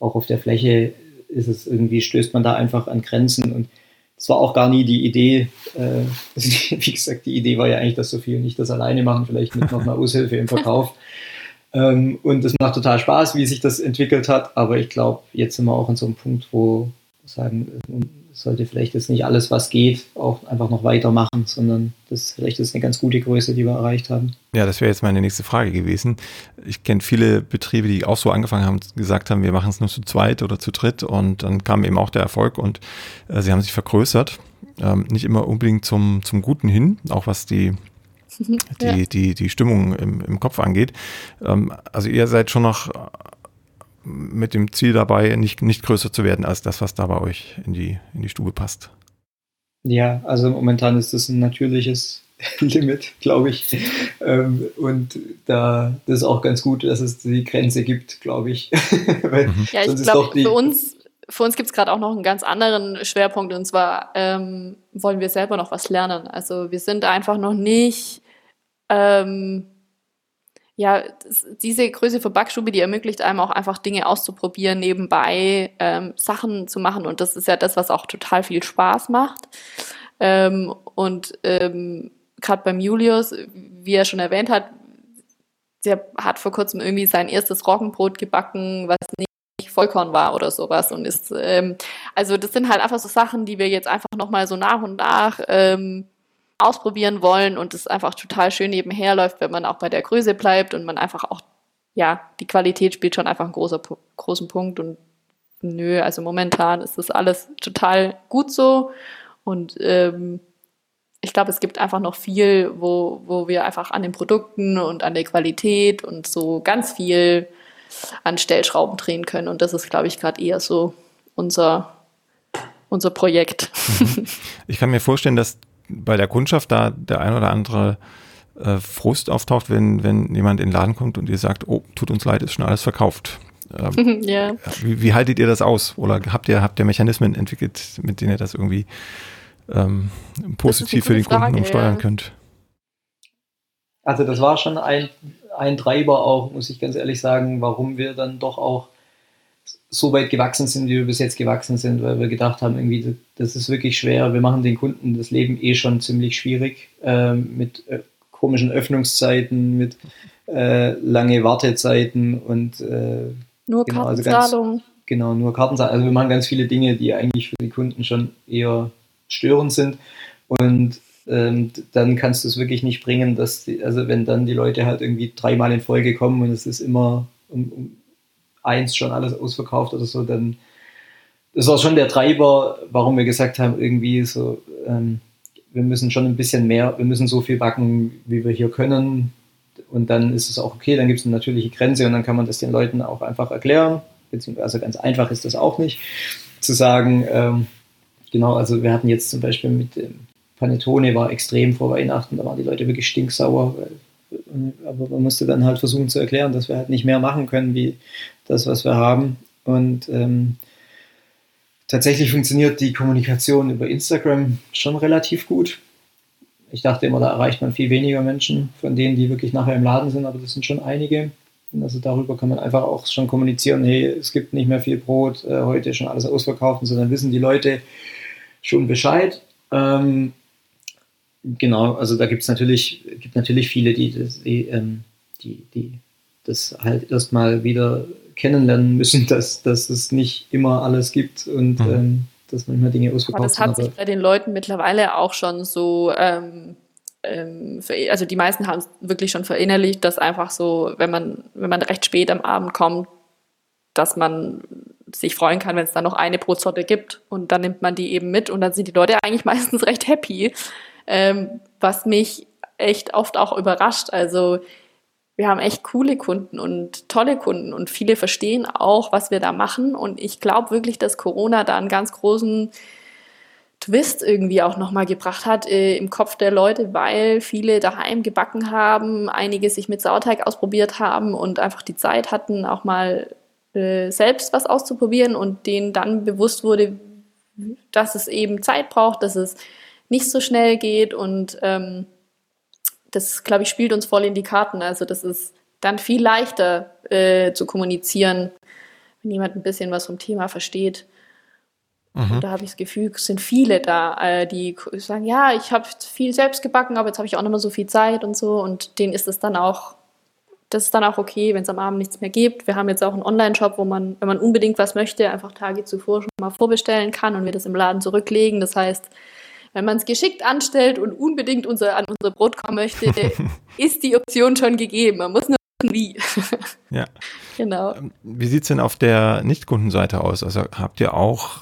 Speaker 3: auch auf der Fläche ist es irgendwie, stößt man da einfach an Grenzen. Und es war auch gar nie die Idee, äh, wie gesagt, die Idee war ja eigentlich, dass Sophie und ich das alleine machen, vielleicht mit noch einer Aushilfe im Verkauf. Ähm, und es macht total Spaß, wie sich das entwickelt hat. Aber ich glaube, jetzt sind wir auch an so einem Punkt, wo sagen, sollte vielleicht jetzt nicht alles, was geht, auch einfach noch weitermachen, sondern das vielleicht ist eine ganz gute Größe, die wir erreicht haben.
Speaker 1: Ja, das wäre jetzt meine nächste Frage gewesen. Ich kenne viele Betriebe, die auch so angefangen haben, gesagt haben, wir machen es nur zu zweit oder zu dritt und dann kam eben auch der Erfolg und äh, sie haben sich vergrößert. Ähm, nicht immer unbedingt zum, zum Guten hin, auch was die die, ja. die, die Stimmung im, im Kopf angeht. Ähm, also ihr seid schon noch mit dem Ziel dabei, nicht, nicht größer zu werden als das, was da bei euch in die, in die Stube passt.
Speaker 3: Ja, also momentan ist das ein natürliches Limit, glaube ich. Ähm, und da das ist auch ganz gut, dass es die Grenze gibt, glaube ich.
Speaker 2: mhm. Ja, ich glaube, für uns, für uns gibt es gerade auch noch einen ganz anderen Schwerpunkt und zwar ähm, wollen wir selber noch was lernen. Also wir sind einfach noch nicht ähm, ja, diese Größe für Backstube, die ermöglicht einem auch einfach Dinge auszuprobieren, nebenbei ähm, Sachen zu machen. Und das ist ja das, was auch total viel Spaß macht. Ähm, und ähm, gerade beim Julius, wie er schon erwähnt hat, der hat vor kurzem irgendwie sein erstes Roggenbrot gebacken, was nicht Vollkorn war oder sowas und ist ähm, also das sind halt einfach so Sachen, die wir jetzt einfach nochmal so nach und nach ähm, ausprobieren wollen und es einfach total schön nebenher läuft, wenn man auch bei der Größe bleibt und man einfach auch, ja, die Qualität spielt schon einfach einen großer, großen Punkt und nö, also momentan ist das alles total gut so und ähm, ich glaube, es gibt einfach noch viel, wo, wo wir einfach an den Produkten und an der Qualität und so ganz viel an Stellschrauben drehen können. Und das ist, glaube ich, gerade eher so unser, unser Projekt.
Speaker 1: Mhm. Ich kann mir vorstellen, dass bei der Kundschaft da der ein oder andere äh, Frust auftaucht, wenn, wenn jemand in den Laden kommt und ihr sagt, oh, tut uns leid, ist schon alles verkauft. Ähm, ja. Wie, wie, haltet ihr das aus? Oder habt ihr, habt ihr Mechanismen entwickelt, mit denen ihr das irgendwie ähm, positiv für den Frage, Kunden umsteuern ja. könnt?
Speaker 3: Also das war schon ein, ein Treiber auch, muss ich ganz ehrlich sagen, warum wir dann doch auch so weit gewachsen sind, wie wir bis jetzt gewachsen sind, weil wir gedacht haben, irgendwie, das ist wirklich schwer. Wir machen den Kunden das Leben eh schon ziemlich schwierig ähm, mit äh, komischen Öffnungszeiten, mit äh, lange Wartezeiten und
Speaker 2: äh, nur genau, Kartenzahlung. Also ganz,
Speaker 3: genau, nur Kartenzahlung. Also wir machen ganz viele Dinge, die eigentlich für die Kunden schon eher störend sind. Und ähm, dann kannst du es wirklich nicht bringen, dass die, also wenn dann die Leute halt irgendwie dreimal in Folge kommen und es ist immer um, um eins schon alles ausverkauft oder so, dann das war schon der Treiber, warum wir gesagt haben, irgendwie so, ähm, wir müssen schon ein bisschen mehr, wir müssen so viel backen, wie wir hier können. Und dann ist es auch okay, dann gibt es eine natürliche Grenze und dann kann man das den Leuten auch einfach erklären. Beziehungsweise ganz einfach ist das auch nicht. Zu sagen, ähm, genau, also wir hatten jetzt zum Beispiel mit dem Panettone war extrem vor Weihnachten, da waren die Leute wirklich stinksauer, aber man musste dann halt versuchen zu erklären, dass wir halt nicht mehr machen können wie das, was wir haben. Und ähm, tatsächlich funktioniert die Kommunikation über Instagram schon relativ gut. Ich dachte immer, da erreicht man viel weniger Menschen von denen, die wirklich nachher im Laden sind, aber das sind schon einige. Also darüber kann man einfach auch schon kommunizieren, hey, es gibt nicht mehr viel Brot, äh, heute schon alles ausverkauft und so, dann wissen die Leute schon Bescheid. Ähm, Genau, also da gibt es natürlich, gibt natürlich viele, die, die, ähm, die, die das halt erstmal wieder kennenlernen müssen, dass, dass es nicht immer alles gibt und mhm. ähm, dass manchmal Dinge ausverkauft
Speaker 2: sind. Das hat sich bei den Leuten mittlerweile auch schon so, ähm, ähm, also die meisten haben es wirklich schon verinnerlicht, dass einfach so, wenn man, wenn man recht spät am Abend kommt, dass man sich freuen kann, wenn es da noch eine Brotsorte gibt und dann nimmt man die eben mit und dann sind die Leute eigentlich meistens recht happy ähm, was mich echt oft auch überrascht. Also wir haben echt coole Kunden und tolle Kunden und viele verstehen auch, was wir da machen. Und ich glaube wirklich, dass Corona da einen ganz großen Twist irgendwie auch nochmal gebracht hat äh, im Kopf der Leute, weil viele daheim gebacken haben, einige sich mit Sauerteig ausprobiert haben und einfach die Zeit hatten, auch mal äh, selbst was auszuprobieren und denen dann bewusst wurde, dass es eben Zeit braucht, dass es nicht so schnell geht und ähm, das, glaube ich, spielt uns voll in die Karten. Also das ist dann viel leichter äh, zu kommunizieren, wenn jemand ein bisschen was vom Thema versteht. Mhm. Da habe ich das Gefühl, es sind viele da, äh, die sagen, ja, ich habe viel selbst gebacken, aber jetzt habe ich auch nicht mehr so viel Zeit und so. Und denen ist es dann auch, das ist dann auch okay, wenn es am Abend nichts mehr gibt. Wir haben jetzt auch einen Online-Shop, wo man, wenn man unbedingt was möchte, einfach Tage zuvor schon mal vorbestellen kann und wir das im Laden zurücklegen. Das heißt, wenn man es geschickt anstellt und unbedingt unser, an unser Brot kommen möchte, ist die Option schon gegeben. Man muss nur wissen, wie.
Speaker 1: ja. Genau. Ähm, wie sieht es denn auf der Nicht-Kundenseite aus? Also habt ihr auch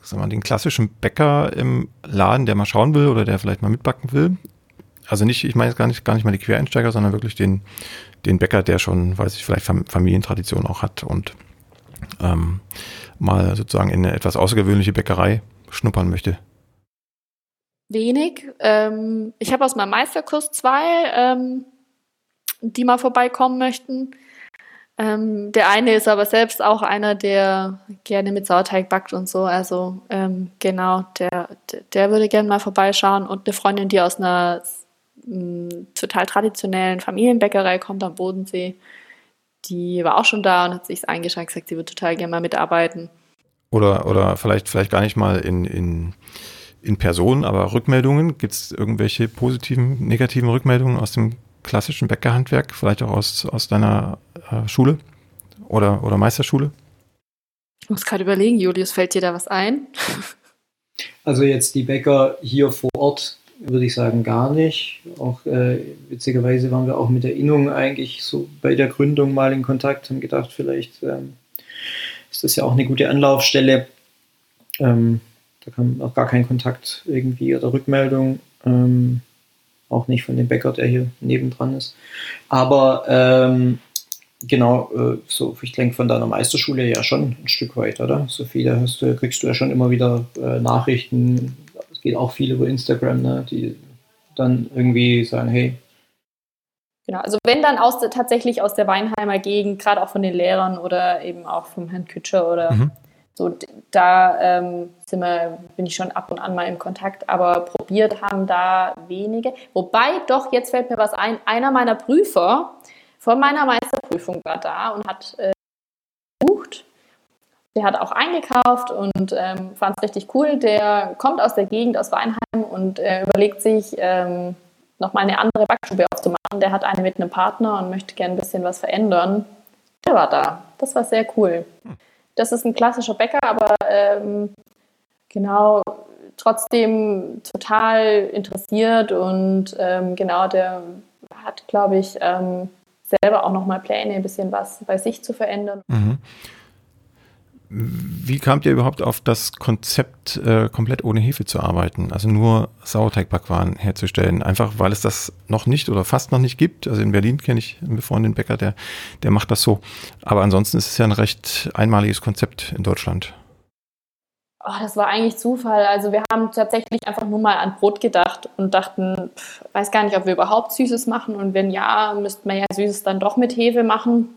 Speaker 1: sagen wir, den klassischen Bäcker im Laden, der mal schauen will oder der vielleicht mal mitbacken will? Also nicht, ich meine jetzt gar nicht, gar nicht mal die Quereinsteiger, sondern wirklich den, den Bäcker, der schon, weiß ich, vielleicht Familientradition auch hat und ähm, mal sozusagen in eine etwas außergewöhnliche Bäckerei schnuppern möchte
Speaker 2: wenig. Ähm, ich habe aus meinem Meisterkurs zwei, ähm, die mal vorbeikommen möchten. Ähm, der eine ist aber selbst auch einer, der gerne mit Sauerteig backt und so. Also ähm, genau, der, der würde gerne mal vorbeischauen. Und eine Freundin, die aus einer mh, total traditionellen Familienbäckerei kommt am Bodensee, die war auch schon da und hat sich eingeschränkt gesagt, sie würde total gerne mal mitarbeiten.
Speaker 1: Oder, oder vielleicht, vielleicht gar nicht mal in, in in Person, aber Rückmeldungen, gibt es irgendwelche positiven, negativen Rückmeldungen aus dem klassischen Bäckerhandwerk, vielleicht auch aus, aus deiner äh, Schule oder, oder Meisterschule?
Speaker 2: Ich muss gerade überlegen, Julius, fällt dir da was ein?
Speaker 3: Also jetzt die Bäcker hier vor Ort würde ich sagen gar nicht. Auch äh, witzigerweise waren wir auch mit der Innung eigentlich so bei der Gründung mal in Kontakt, haben gedacht, vielleicht ähm, ist das ja auch eine gute Anlaufstelle. Ähm, da kam auch gar kein Kontakt irgendwie oder Rückmeldung. Ähm, auch nicht von dem Bäcker, der hier nebendran ist. Aber ähm, genau, äh, so, ich denke von deiner Meisterschule ja schon ein Stück weit, oder? Sophie, da hast du, kriegst du ja schon immer wieder äh, Nachrichten. Es geht auch viel über Instagram, ne, die dann irgendwie sagen, hey.
Speaker 2: Genau, also wenn dann aus der, tatsächlich aus der Weinheimer Gegend, gerade auch von den Lehrern oder eben auch vom Herrn Kütscher oder mhm. So, da ähm, sind wir, bin ich schon ab und an mal im Kontakt, aber probiert haben da wenige. Wobei, doch, jetzt fällt mir was ein. Einer meiner Prüfer von meiner Meisterprüfung war da und hat äh, gebucht. Der hat auch eingekauft und ähm, fand es richtig cool. Der kommt aus der Gegend, aus Weinheim und äh, überlegt sich, ähm, nochmal eine andere Backstube aufzumachen. Der hat eine mit einem Partner und möchte gerne ein bisschen was verändern. Der war da. Das war sehr cool. Hm das ist ein klassischer Bäcker, aber ähm, genau trotzdem total interessiert und ähm, genau der hat, glaube ich, ähm, selber auch nochmal Pläne, ein bisschen was bei sich zu verändern. Mhm.
Speaker 1: Wie kamt ihr überhaupt auf das Konzept, äh, komplett ohne Hefe zu arbeiten? Also nur Sauerteigbackwaren herzustellen? Einfach weil es das noch nicht oder fast noch nicht gibt. Also in Berlin kenne ich einen befreundeten Bäcker, der, der macht das so. Aber ansonsten ist es ja ein recht einmaliges Konzept in Deutschland.
Speaker 2: Oh, das war eigentlich Zufall. Also wir haben tatsächlich einfach nur mal an Brot gedacht und dachten, pff, weiß gar nicht, ob wir überhaupt Süßes machen. Und wenn ja, müssten wir ja Süßes dann doch mit Hefe machen.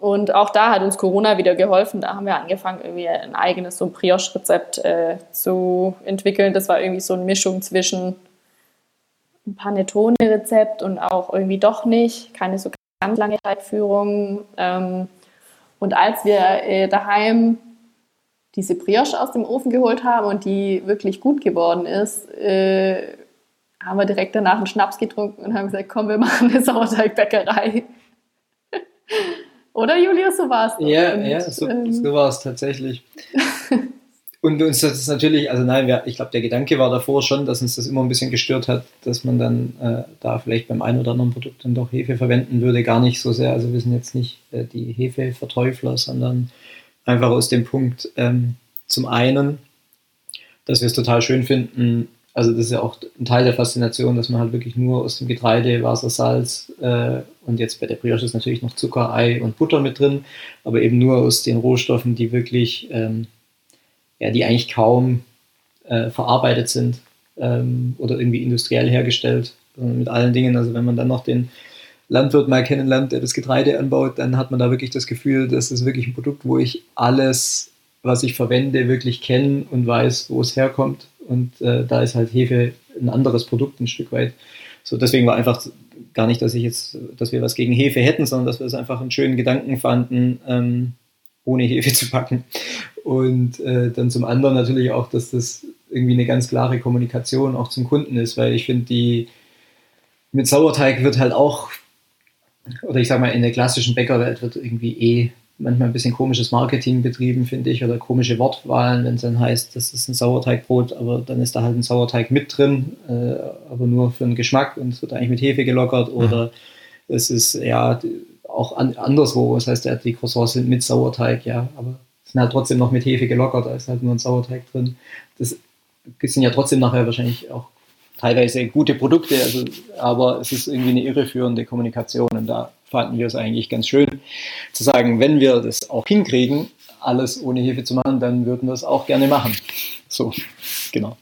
Speaker 2: Und auch da hat uns Corona wieder geholfen. Da haben wir angefangen, irgendwie ein eigenes so Brioche-Rezept äh, zu entwickeln. Das war irgendwie so eine Mischung zwischen ein Panettone-Rezept und auch irgendwie doch nicht. Keine so ganz lange Zeitführung. Ähm, und als wir äh, daheim diese Brioche aus dem Ofen geholt haben und die wirklich gut geworden ist, äh, haben wir direkt danach einen Schnaps getrunken und haben gesagt, komm, wir machen eine Sauerteigbäckerei. Oder Julius, so war es.
Speaker 3: Ja, und, ja, so, ähm, so war es tatsächlich. Und uns das ist natürlich, also nein, wir, ich glaube, der Gedanke war davor schon, dass uns das immer ein bisschen gestört hat, dass man dann äh, da vielleicht beim einen oder anderen Produkt dann doch Hefe verwenden würde. Gar nicht so sehr. Also wir sind jetzt nicht äh, die Hefeverteufler, sondern einfach aus dem Punkt ähm, zum einen, dass wir es total schön finden, also das ist ja auch ein Teil der Faszination, dass man halt wirklich nur aus dem Getreide, Wasser, Salz äh, und jetzt bei der Brioche ist natürlich noch Zucker, Ei und Butter mit drin, aber eben nur aus den Rohstoffen, die wirklich, ähm, ja, die eigentlich kaum äh, verarbeitet sind ähm, oder irgendwie industriell hergestellt mit allen Dingen. Also wenn man dann noch den Landwirt mal kennenlernt, der das Getreide anbaut, dann hat man da wirklich das Gefühl, das ist wirklich ein Produkt, wo ich alles, was ich verwende, wirklich kenne und weiß, wo es herkommt und äh, da ist halt Hefe ein anderes Produkt ein Stück weit. So, deswegen war einfach gar nicht, dass ich jetzt, dass wir was gegen Hefe hätten, sondern dass wir es einfach einen schönen Gedanken fanden, ähm, ohne Hefe zu packen. Und äh, dann zum anderen natürlich auch, dass das irgendwie eine ganz klare Kommunikation auch zum Kunden ist, weil ich finde, die mit Sauerteig wird halt auch, oder ich sag mal, in der klassischen Bäckerwelt wird irgendwie eh manchmal ein bisschen komisches Marketing betrieben, finde ich, oder komische Wortwahlen, wenn es dann heißt, das ist ein Sauerteigbrot, aber dann ist da halt ein Sauerteig mit drin, äh, aber nur für den Geschmack und es wird eigentlich mit Hefe gelockert mhm. oder es ist ja auch an, anderswo, das heißt, die Croissants sind mit Sauerteig, ja, aber sind halt trotzdem noch mit Hefe gelockert, da ist halt nur ein Sauerteig drin. Das sind ja trotzdem nachher wahrscheinlich auch teilweise gute Produkte, also, aber es ist irgendwie eine irreführende Kommunikation und da fanden wir es eigentlich ganz schön zu sagen, wenn wir das auch hinkriegen, alles ohne Hefe zu machen, dann würden wir es auch gerne machen. So, genau.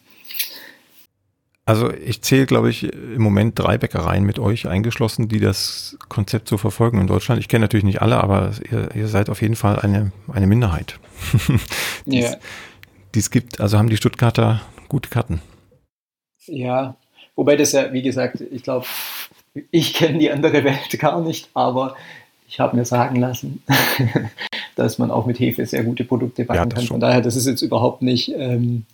Speaker 1: Also ich zähle, glaube ich, im Moment drei Bäckereien mit euch eingeschlossen, die das Konzept so verfolgen in Deutschland. Ich kenne natürlich nicht alle, aber ihr, ihr seid auf jeden Fall eine, eine Minderheit. die ja. es gibt. Also haben die Stuttgarter gute Karten.
Speaker 3: Ja, wobei das ja, wie gesagt, ich glaube, ich kenne die andere Welt gar nicht, aber ich habe mir sagen lassen, dass man auch mit Hefe sehr gute Produkte backen ja, kann. Von daher, das ist jetzt überhaupt nicht ähm,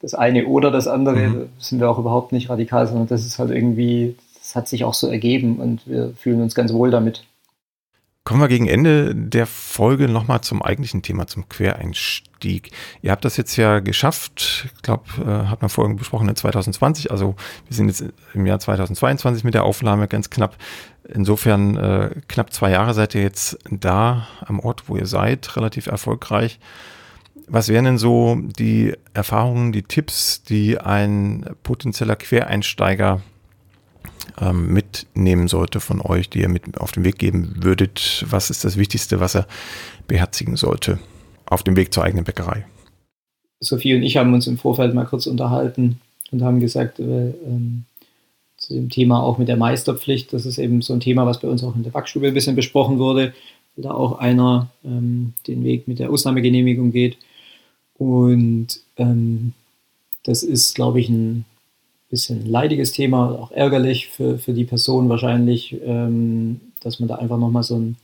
Speaker 3: das eine oder das andere, mhm. da sind wir auch überhaupt nicht radikal, sondern das ist halt irgendwie, das hat sich auch so ergeben und wir fühlen uns ganz wohl damit.
Speaker 1: Kommen wir gegen Ende der Folge nochmal zum eigentlichen Thema, zum Quereinstieg. Ihr habt das jetzt ja geschafft, ich glaube, äh, hat man vorhin besprochen, in 2020, also wir sind jetzt im Jahr 2022 mit der Aufnahme ganz knapp. Insofern äh, knapp zwei Jahre seid ihr jetzt da am Ort, wo ihr seid, relativ erfolgreich. Was wären denn so die Erfahrungen, die Tipps, die ein potenzieller Quereinsteiger ähm, mitnehmen sollte von euch, die ihr mit auf den Weg geben würdet? Was ist das Wichtigste, was er beherzigen sollte auf dem Weg zur eigenen Bäckerei?
Speaker 3: Sophie und ich haben uns im Vorfeld mal kurz unterhalten und haben gesagt, äh, ähm, zu dem Thema auch mit der Meisterpflicht, das ist eben so ein Thema, was bei uns auch in der Backstube ein bisschen besprochen wurde, da auch einer ähm, den Weg mit der Ausnahmegenehmigung geht. Und ähm, das ist, glaube ich, ein bisschen leidiges Thema, auch ärgerlich für, für die Person wahrscheinlich, ähm, dass man da einfach nochmal so einen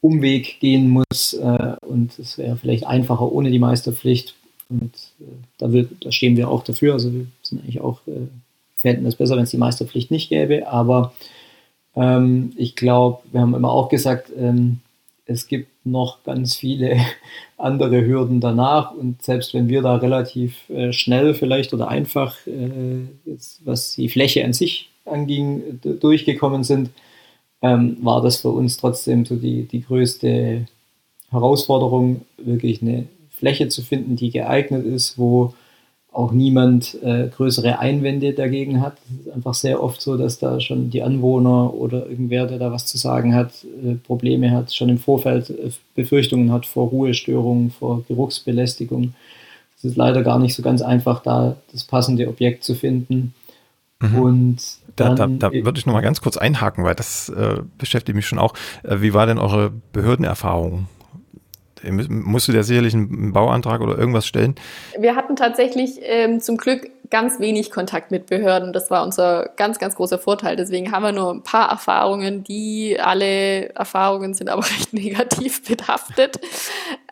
Speaker 3: Umweg gehen muss äh, und es wäre vielleicht einfacher ohne die Meisterpflicht. Und äh, da, will, da, stehen wir auch dafür. Also wir sind eigentlich auch, äh, fänden es besser, wenn es die Meisterpflicht nicht gäbe. Aber ähm, ich glaube, wir haben immer auch gesagt, ähm, es gibt noch ganz viele andere Hürden danach. Und selbst wenn wir da relativ äh, schnell vielleicht oder einfach, äh, jetzt, was die Fläche an sich anging, durchgekommen sind, ähm, war das für uns trotzdem so die, die größte Herausforderung, wirklich eine Fläche zu finden, die geeignet ist, wo auch niemand äh, größere Einwände dagegen hat. Es ist einfach sehr oft so, dass da schon die Anwohner oder irgendwer, der da was zu sagen hat, äh, Probleme hat, schon im Vorfeld äh, Befürchtungen hat vor Ruhestörungen, vor Geruchsbelästigung. Es ist leider gar nicht so ganz einfach, da das passende Objekt zu finden.
Speaker 1: Mhm. Und da, da, da würde ich nochmal ganz kurz einhaken, weil das äh, beschäftigt mich schon auch. Äh, wie war denn eure Behördenerfahrung? Musst du da sicherlich einen Bauantrag oder irgendwas stellen?
Speaker 2: Wir hatten tatsächlich ähm, zum Glück ganz wenig Kontakt mit Behörden. Das war unser ganz, ganz großer Vorteil. Deswegen haben wir nur ein paar Erfahrungen. Die alle Erfahrungen sind aber recht negativ behaftet.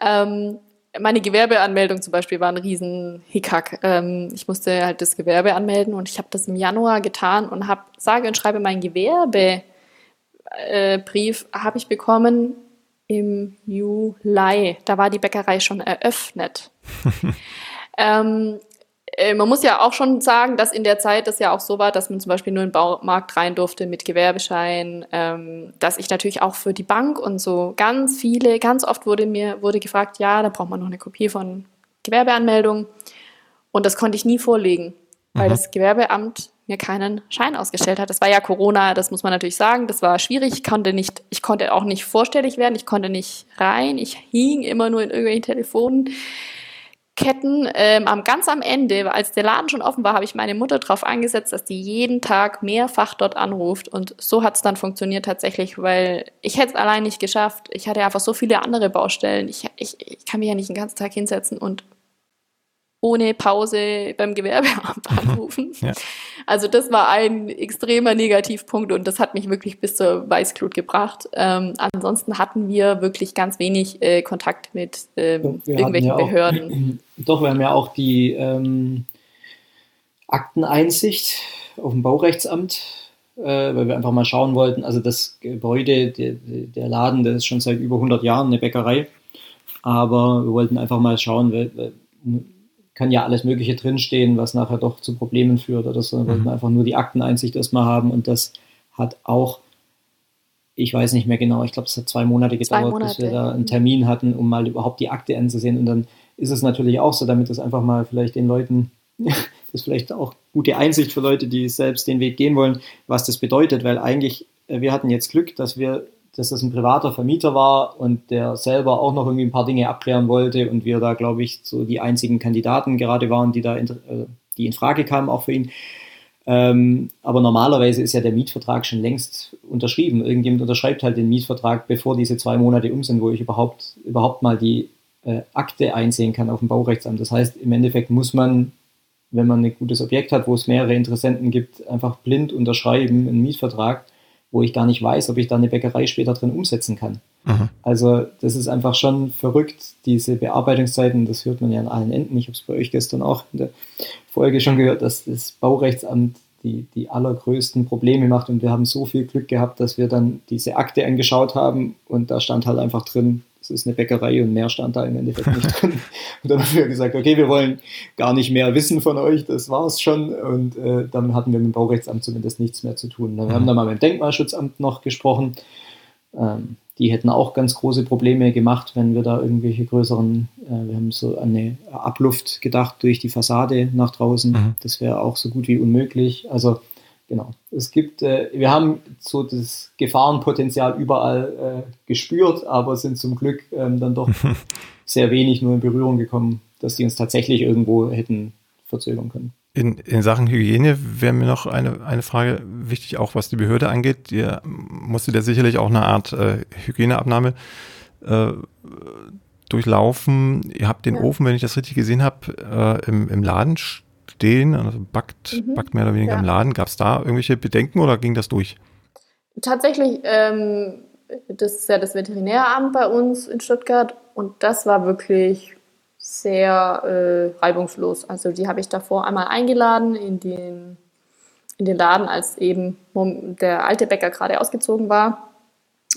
Speaker 2: Ähm, meine Gewerbeanmeldung zum Beispiel war ein riesen Hickhack. Ähm, ich musste halt das Gewerbe anmelden und ich habe das im Januar getan und habe sage und schreibe meinen Gewerbebrief äh, habe ich bekommen im Juli. Da war die Bäckerei schon eröffnet. ähm, äh, man muss ja auch schon sagen, dass in der Zeit das ja auch so war, dass man zum Beispiel nur in den Baumarkt rein durfte mit Gewerbeschein, ähm, dass ich natürlich auch für die Bank und so ganz viele, ganz oft wurde mir wurde gefragt, ja, da braucht man noch eine Kopie von Gewerbeanmeldung und das konnte ich nie vorlegen. weil mhm. das Gewerbeamt mir keinen Schein ausgestellt hat. Das war ja Corona, das muss man natürlich sagen. Das war schwierig. Ich konnte nicht, ich konnte auch nicht vorstellig werden. Ich konnte nicht rein. Ich hing immer nur in irgendwelchen Telefonen. Ketten. Ähm, am ganz am Ende, als der Laden schon offen war, habe ich meine Mutter darauf angesetzt, dass die jeden Tag mehrfach dort anruft. Und so hat es dann funktioniert tatsächlich, weil ich hätte es allein nicht geschafft. Ich hatte einfach so viele andere Baustellen. Ich, ich, ich kann mich ja nicht den ganzen Tag hinsetzen und ohne Pause beim Gewerbeamt anrufen. Ja. Also das war ein extremer Negativpunkt und das hat mich wirklich bis zur Weißglut gebracht. Ähm, ansonsten hatten wir wirklich ganz wenig äh, Kontakt mit ähm, irgendwelchen ja
Speaker 3: Behörden. Auch, doch, wir haben ja auch die ähm, Akteneinsicht auf dem Baurechtsamt, äh, weil wir einfach mal schauen wollten. Also das Gebäude, der, der Laden, der ist schon seit über 100 Jahren eine Bäckerei. Aber wir wollten einfach mal schauen, weil, weil kann ja alles Mögliche drinstehen, was nachher doch zu Problemen führt oder so. Wir wollten mhm. einfach nur die Akteneinsicht erstmal haben und das hat auch, ich weiß nicht mehr genau, ich glaube, es hat zwei Monate gedauert, zwei Monate. bis wir da einen Termin hatten, um mal überhaupt die Akte anzusehen. Und dann ist es natürlich auch so, damit das einfach mal vielleicht den Leuten, das ist vielleicht auch gute Einsicht für Leute, die selbst den Weg gehen wollen, was das bedeutet, weil eigentlich, äh, wir hatten jetzt Glück, dass wir dass das ein privater Vermieter war und der selber auch noch irgendwie ein paar Dinge abklären wollte und wir da, glaube ich, so die einzigen Kandidaten gerade waren, die da in, äh, die in Frage kamen, auch für ihn. Ähm, aber normalerweise ist ja der Mietvertrag schon längst unterschrieben. Irgendjemand unterschreibt halt den Mietvertrag, bevor diese zwei Monate um sind, wo ich überhaupt, überhaupt mal die äh, Akte einsehen kann auf dem Baurechtsamt. Das heißt, im Endeffekt muss man, wenn man ein gutes Objekt hat, wo es mehrere Interessenten gibt, einfach blind unterschreiben, einen Mietvertrag wo ich gar nicht weiß, ob ich da eine Bäckerei später drin umsetzen kann. Mhm. Also das ist einfach schon verrückt, diese Bearbeitungszeiten, das hört man ja an allen Enden. Ich habe es bei euch gestern auch in der Folge schon gehört, dass das Baurechtsamt die, die allergrößten Probleme macht und wir haben so viel Glück gehabt, dass wir dann diese Akte angeschaut haben und da stand halt einfach drin, es ist eine Bäckerei und mehr stand da im Endeffekt nicht drin. Und dann haben wir gesagt, okay, wir wollen gar nicht mehr wissen von euch, das war's schon. Und äh, dann hatten wir mit dem Baurechtsamt zumindest nichts mehr zu tun. Dann, wir haben dann mal mit dem Denkmalschutzamt noch gesprochen. Ähm, die hätten auch ganz große Probleme gemacht, wenn wir da irgendwelche größeren, äh, wir haben so eine Abluft gedacht durch die Fassade nach draußen. Mhm. Das wäre auch so gut wie unmöglich. Also genau. Es gibt, äh, wir haben so das Gefahrenpotenzial überall äh, gespürt, aber sind zum Glück ähm, dann doch sehr wenig nur in Berührung gekommen, dass die uns tatsächlich irgendwo hätten verzögern können.
Speaker 1: In, in Sachen Hygiene wäre mir noch eine, eine Frage wichtig, auch was die Behörde angeht. Ihr musstet ja sicherlich auch eine Art äh, Hygieneabnahme äh, durchlaufen. Ihr habt den ja. Ofen, wenn ich das richtig gesehen habe, äh, im, im Laden stehen, also backt, mhm. backt mehr oder weniger ja. im Laden. Gab es da irgendwelche Bedenken oder ging das durch?
Speaker 2: Tatsächlich, ähm, das ist ja das Veterinäramt bei uns in Stuttgart und das war wirklich sehr äh, reibungslos. Also die habe ich davor einmal eingeladen in den, in den Laden, als eben der alte Bäcker gerade ausgezogen war.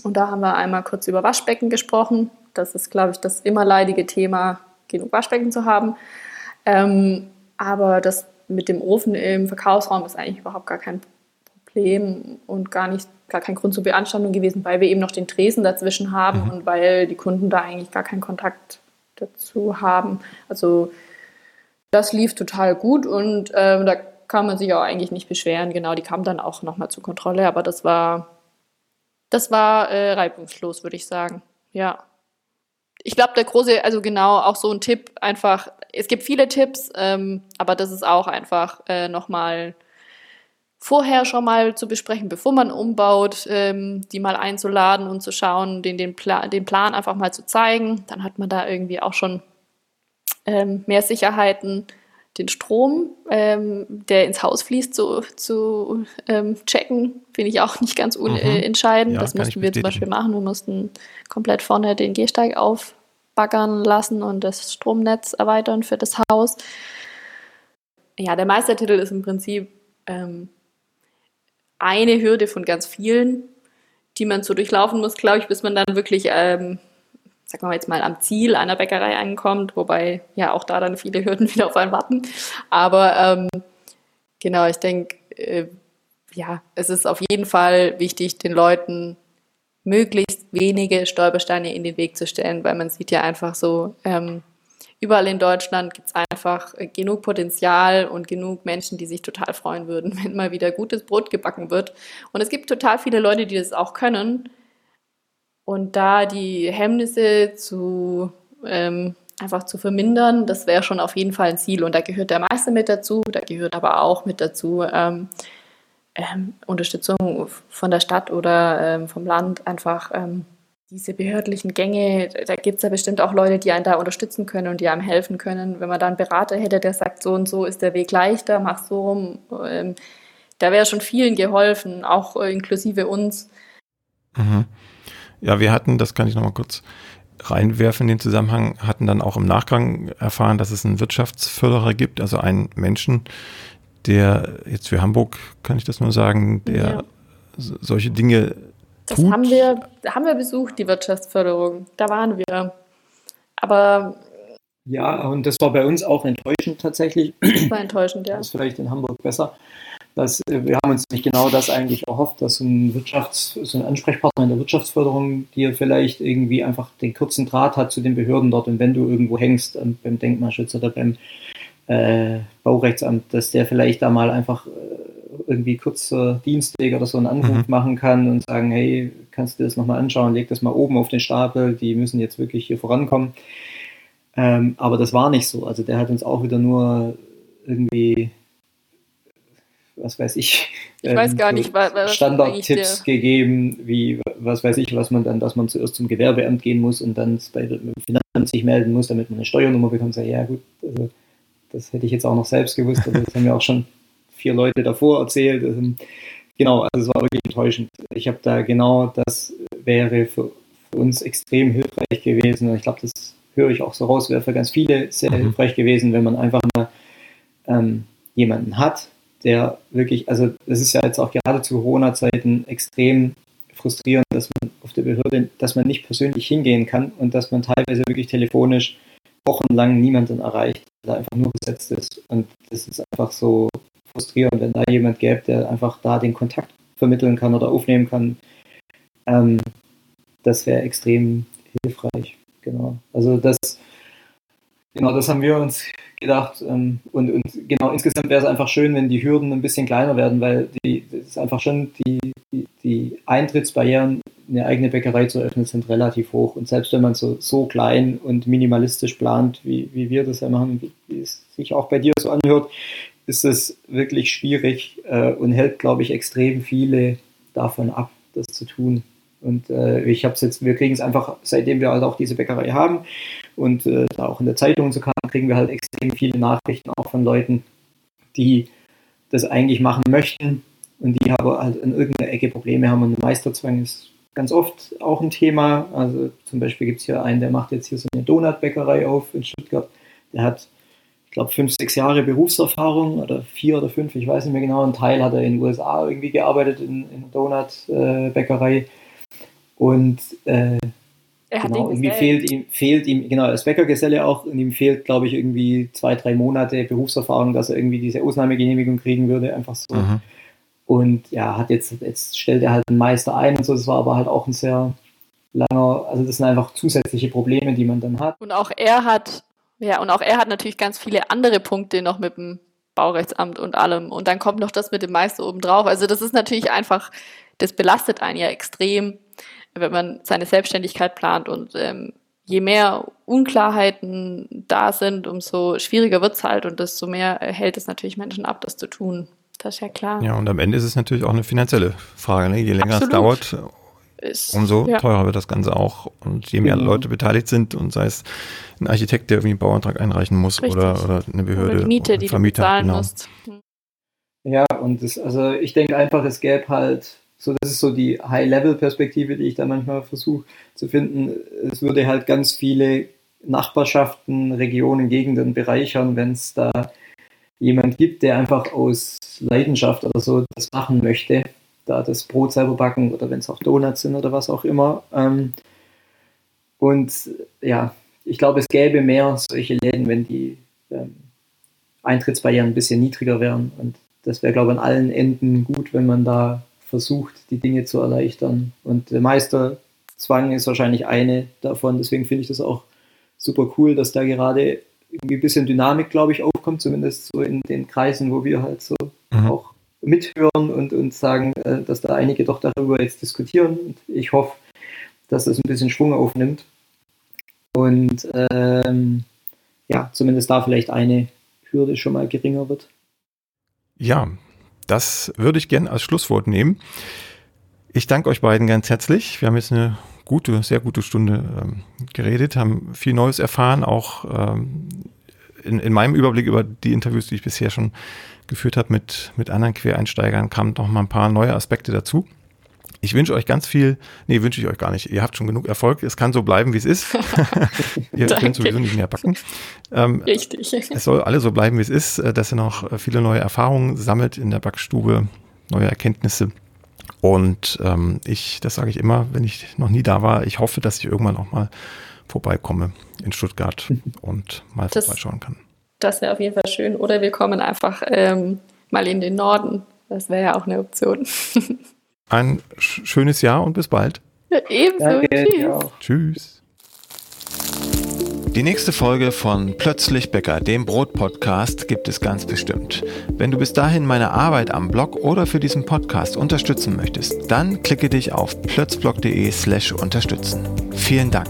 Speaker 2: Und da haben wir einmal kurz über Waschbecken gesprochen. Das ist, glaube ich, das immer leidige Thema, genug Waschbecken zu haben. Ähm, aber das mit dem Ofen im Verkaufsraum ist eigentlich überhaupt gar kein Problem und gar nicht gar kein Grund zur Beanstandung gewesen, weil wir eben noch den Tresen dazwischen haben mhm. und weil die Kunden da eigentlich gar keinen Kontakt dazu haben. Also das lief total gut und ähm, da kann man sich auch eigentlich nicht beschweren. Genau, die kamen dann auch nochmal zur Kontrolle, aber das war das war äh, reibungslos, würde ich sagen. Ja ich glaube, der große, also genau, auch so ein Tipp einfach, es gibt viele Tipps, ähm, aber das ist auch einfach äh, nochmal vorher schon mal zu besprechen, bevor man umbaut, ähm, die mal einzuladen und zu schauen, den, den, Pla den Plan einfach mal zu zeigen. Dann hat man da irgendwie auch schon ähm, mehr Sicherheiten, den Strom, ähm, der ins Haus fließt, zu, zu ähm, checken, finde ich auch nicht ganz unentscheidend. Mhm. Ja, das mussten wir zum Beispiel machen. Wir mussten komplett vorne den Gehsteig aufbaggern lassen und das Stromnetz erweitern für das Haus. Ja, der Meistertitel ist im Prinzip ähm, eine Hürde von ganz vielen, die man so durchlaufen muss, glaube ich, bis man dann wirklich ähm, sagen wir jetzt mal, am Ziel einer Bäckerei ankommt, wobei ja auch da dann viele Hürden wieder auf einen warten. Aber ähm, genau, ich denke, äh, ja, es ist auf jeden Fall wichtig, den Leuten möglichst wenige Stolpersteine in den Weg zu stellen, weil man sieht ja einfach so, ähm, überall in Deutschland gibt es einfach genug Potenzial und genug Menschen, die sich total freuen würden, wenn mal wieder gutes Brot gebacken wird. Und es gibt total viele Leute, die das auch können. Und da die Hemmnisse zu ähm, einfach zu vermindern, das wäre schon auf jeden Fall ein Ziel. Und da gehört der Meister mit dazu, da gehört aber auch mit dazu ähm, ähm, Unterstützung von der Stadt oder ähm, vom Land, einfach ähm, diese behördlichen Gänge, da gibt es ja bestimmt auch Leute, die einen da unterstützen können und die einem helfen können. Wenn man da einen Berater hätte, der sagt, so und so ist der Weg leichter, mach so rum, ähm, da wäre schon vielen geholfen, auch äh, inklusive uns.
Speaker 1: Mhm. Ja, wir hatten, das kann ich nochmal kurz reinwerfen in den Zusammenhang, hatten dann auch im Nachgang erfahren, dass es einen Wirtschaftsförderer gibt, also einen Menschen, der jetzt für Hamburg, kann ich das nur sagen, der ja. solche Dinge
Speaker 2: das tut. haben wir, haben wir besucht, die Wirtschaftsförderung. Da waren wir. Aber
Speaker 3: ja, und das war bei uns auch enttäuschend tatsächlich.
Speaker 2: Das war enttäuschend, ja.
Speaker 3: Das ist vielleicht in Hamburg besser. Das, äh, wir haben uns nicht genau das eigentlich erhofft, dass so ein, Wirtschafts-, so ein Ansprechpartner in der Wirtschaftsförderung dir vielleicht irgendwie einfach den kurzen Draht hat zu den Behörden dort und wenn du irgendwo hängst ähm, beim Denkmalschutz oder beim äh, Baurechtsamt, dass der vielleicht da mal einfach äh, irgendwie kurzer Dienstweg oder so einen Anruf mhm. machen kann und sagen, hey, kannst du das nochmal anschauen, leg das mal oben auf den Stapel, die müssen jetzt wirklich hier vorankommen. Ähm, aber das war nicht so. Also der hat uns auch wieder nur irgendwie was weiß ich,
Speaker 2: ich weiß ähm, gar nicht,
Speaker 3: was Standardtipps gegeben, wie was weiß ich, was man dann, dass man zuerst zum Gewerbeamt gehen muss und dann bei dem Finanzamt sich melden muss, damit man eine Steuernummer bekommt. Ja, ja gut, also das hätte ich jetzt auch noch selbst gewusst, aber das haben ja auch schon vier Leute davor erzählt. Ähm, genau, also es war wirklich enttäuschend. Ich habe da genau, das wäre für, für, uns extrem hilfreich gewesen und ich glaube, das höre ich auch so raus, wäre für ganz viele sehr mhm. hilfreich gewesen, wenn man einfach mal ähm, jemanden hat, der wirklich, also das ist ja jetzt auch gerade zu Corona-Zeiten extrem frustrierend, dass man auf der Behörde, dass man nicht persönlich hingehen kann und dass man teilweise wirklich telefonisch wochenlang niemanden erreicht, der einfach nur besetzt ist. Und das ist einfach so frustrierend, wenn da jemand gäbe, der einfach da den Kontakt vermitteln kann oder aufnehmen kann. Ähm, das wäre extrem hilfreich. Genau. Also das, genau, das haben wir uns gedacht. Ähm, und, und genau, insgesamt wäre es einfach schön, wenn die Hürden ein bisschen kleiner werden, weil die, das ist einfach schon die, die, die Eintrittsbarrieren, eine eigene Bäckerei zu eröffnen, sind relativ hoch. Und selbst wenn man so, so klein und minimalistisch plant, wie, wie wir das ja machen, wie, wie es sich auch bei dir so anhört, ist es wirklich schwierig äh, und hält, glaube ich, extrem viele davon ab, das zu tun. Und äh, ich habe es jetzt, wir kriegen es einfach, seitdem wir halt auch diese Bäckerei haben und äh, da auch in der Zeitung so kam, kriegen wir halt extrem viele Nachrichten auch von Leuten, die das eigentlich machen möchten und die aber halt in irgendeiner Ecke Probleme haben. Und Meisterzwang ist ganz oft auch ein Thema. Also zum Beispiel gibt es hier einen, der macht jetzt hier so eine Donutbäckerei auf in Stuttgart. Der hat, ich glaube, fünf, sechs Jahre Berufserfahrung oder vier oder fünf, ich weiß nicht mehr genau. Ein Teil hat er in den USA irgendwie gearbeitet in, in Donutbäckerei. Äh, und äh, genau, irgendwie fehlt ihm, fehlt ihm, genau, als Bäckergeselle auch, und ihm fehlt, glaube ich, irgendwie zwei, drei Monate Berufserfahrung, dass er irgendwie diese Ausnahmegenehmigung kriegen würde, einfach so. Mhm. Und ja, hat jetzt, jetzt stellt er halt einen Meister ein und so, das war aber halt auch ein sehr langer, also das sind einfach zusätzliche Probleme, die man dann hat.
Speaker 2: Und auch er hat, ja, und auch er hat natürlich ganz viele andere Punkte noch mit dem Baurechtsamt und allem. Und dann kommt noch das mit dem Meister obendrauf. Also das ist natürlich einfach, das belastet einen ja extrem wenn man seine Selbstständigkeit plant und ähm, je mehr Unklarheiten da sind, umso schwieriger wird es halt und desto mehr hält es natürlich Menschen ab, das zu tun. Das ist ja klar.
Speaker 1: Ja, und am Ende ist es natürlich auch eine finanzielle Frage. Ne? Je länger Absolut. es dauert, ist, umso ja. teurer wird das Ganze auch. Und je mehr genau. Leute beteiligt sind und sei es ein Architekt, der irgendwie einen Bauantrag einreichen muss oder, oder eine Behörde. Oder
Speaker 2: die Miete, die Vermieter, du bezahlen genau. musst.
Speaker 3: Ja, und das, also ich denke einfach, es gäbe halt so, das ist so die High-Level-Perspektive, die ich da manchmal versuche zu finden. Es würde halt ganz viele Nachbarschaften, Regionen, Gegenden bereichern, wenn es da jemand gibt, der einfach aus Leidenschaft oder so das machen möchte, da das Brot selber backen oder wenn es auch Donuts sind oder was auch immer. Ähm, und ja, ich glaube, es gäbe mehr solche Läden, wenn die ähm, Eintrittsbarrieren ein bisschen niedriger wären. Und das wäre, glaube ich, an allen Enden gut, wenn man da versucht, die Dinge zu erleichtern. Und der Meisterzwang ist wahrscheinlich eine davon. Deswegen finde ich das auch super cool, dass da gerade irgendwie ein bisschen Dynamik, glaube ich, aufkommt, zumindest so in den Kreisen, wo wir halt so mhm. auch mithören und, und sagen, äh, dass da einige doch darüber jetzt diskutieren. Und ich hoffe, dass das ein bisschen Schwung aufnimmt. Und ähm, ja, zumindest da vielleicht eine Hürde schon mal geringer wird.
Speaker 1: Ja, das würde ich gerne als Schlusswort nehmen. Ich danke euch beiden ganz herzlich. Wir haben jetzt eine gute, sehr gute Stunde ähm, geredet, haben viel Neues erfahren, auch ähm, in, in meinem Überblick über die Interviews, die ich bisher schon geführt habe mit, mit anderen Quereinsteigern, kamen noch mal ein paar neue Aspekte dazu. Ich wünsche euch ganz viel, nee, wünsche ich euch gar nicht. Ihr habt schon genug Erfolg. Es kann so bleiben, wie es ist. ihr könnt sowieso nicht mehr backen. Ähm, Richtig. Es soll alle so bleiben, wie es ist, äh, dass ihr noch viele neue Erfahrungen sammelt in der Backstube, neue Erkenntnisse. Und ähm, ich, das sage ich immer, wenn ich noch nie da war, ich hoffe, dass ich irgendwann auch mal vorbeikomme in Stuttgart und mal das, vorbeischauen kann.
Speaker 2: Das wäre auf jeden Fall schön. Oder wir kommen einfach ähm, mal in den Norden. Das wäre ja auch eine Option.
Speaker 1: Ein schönes Jahr und bis bald.
Speaker 2: Ja, ebenso. Danke, Tschüss.
Speaker 1: Tschüss. Die nächste Folge von Plötzlich Bäcker, dem Brot-Podcast, gibt es ganz bestimmt. Wenn du bis dahin meine Arbeit am Blog oder für diesen Podcast unterstützen möchtest, dann klicke dich auf plötzblog.de slash unterstützen. Vielen Dank.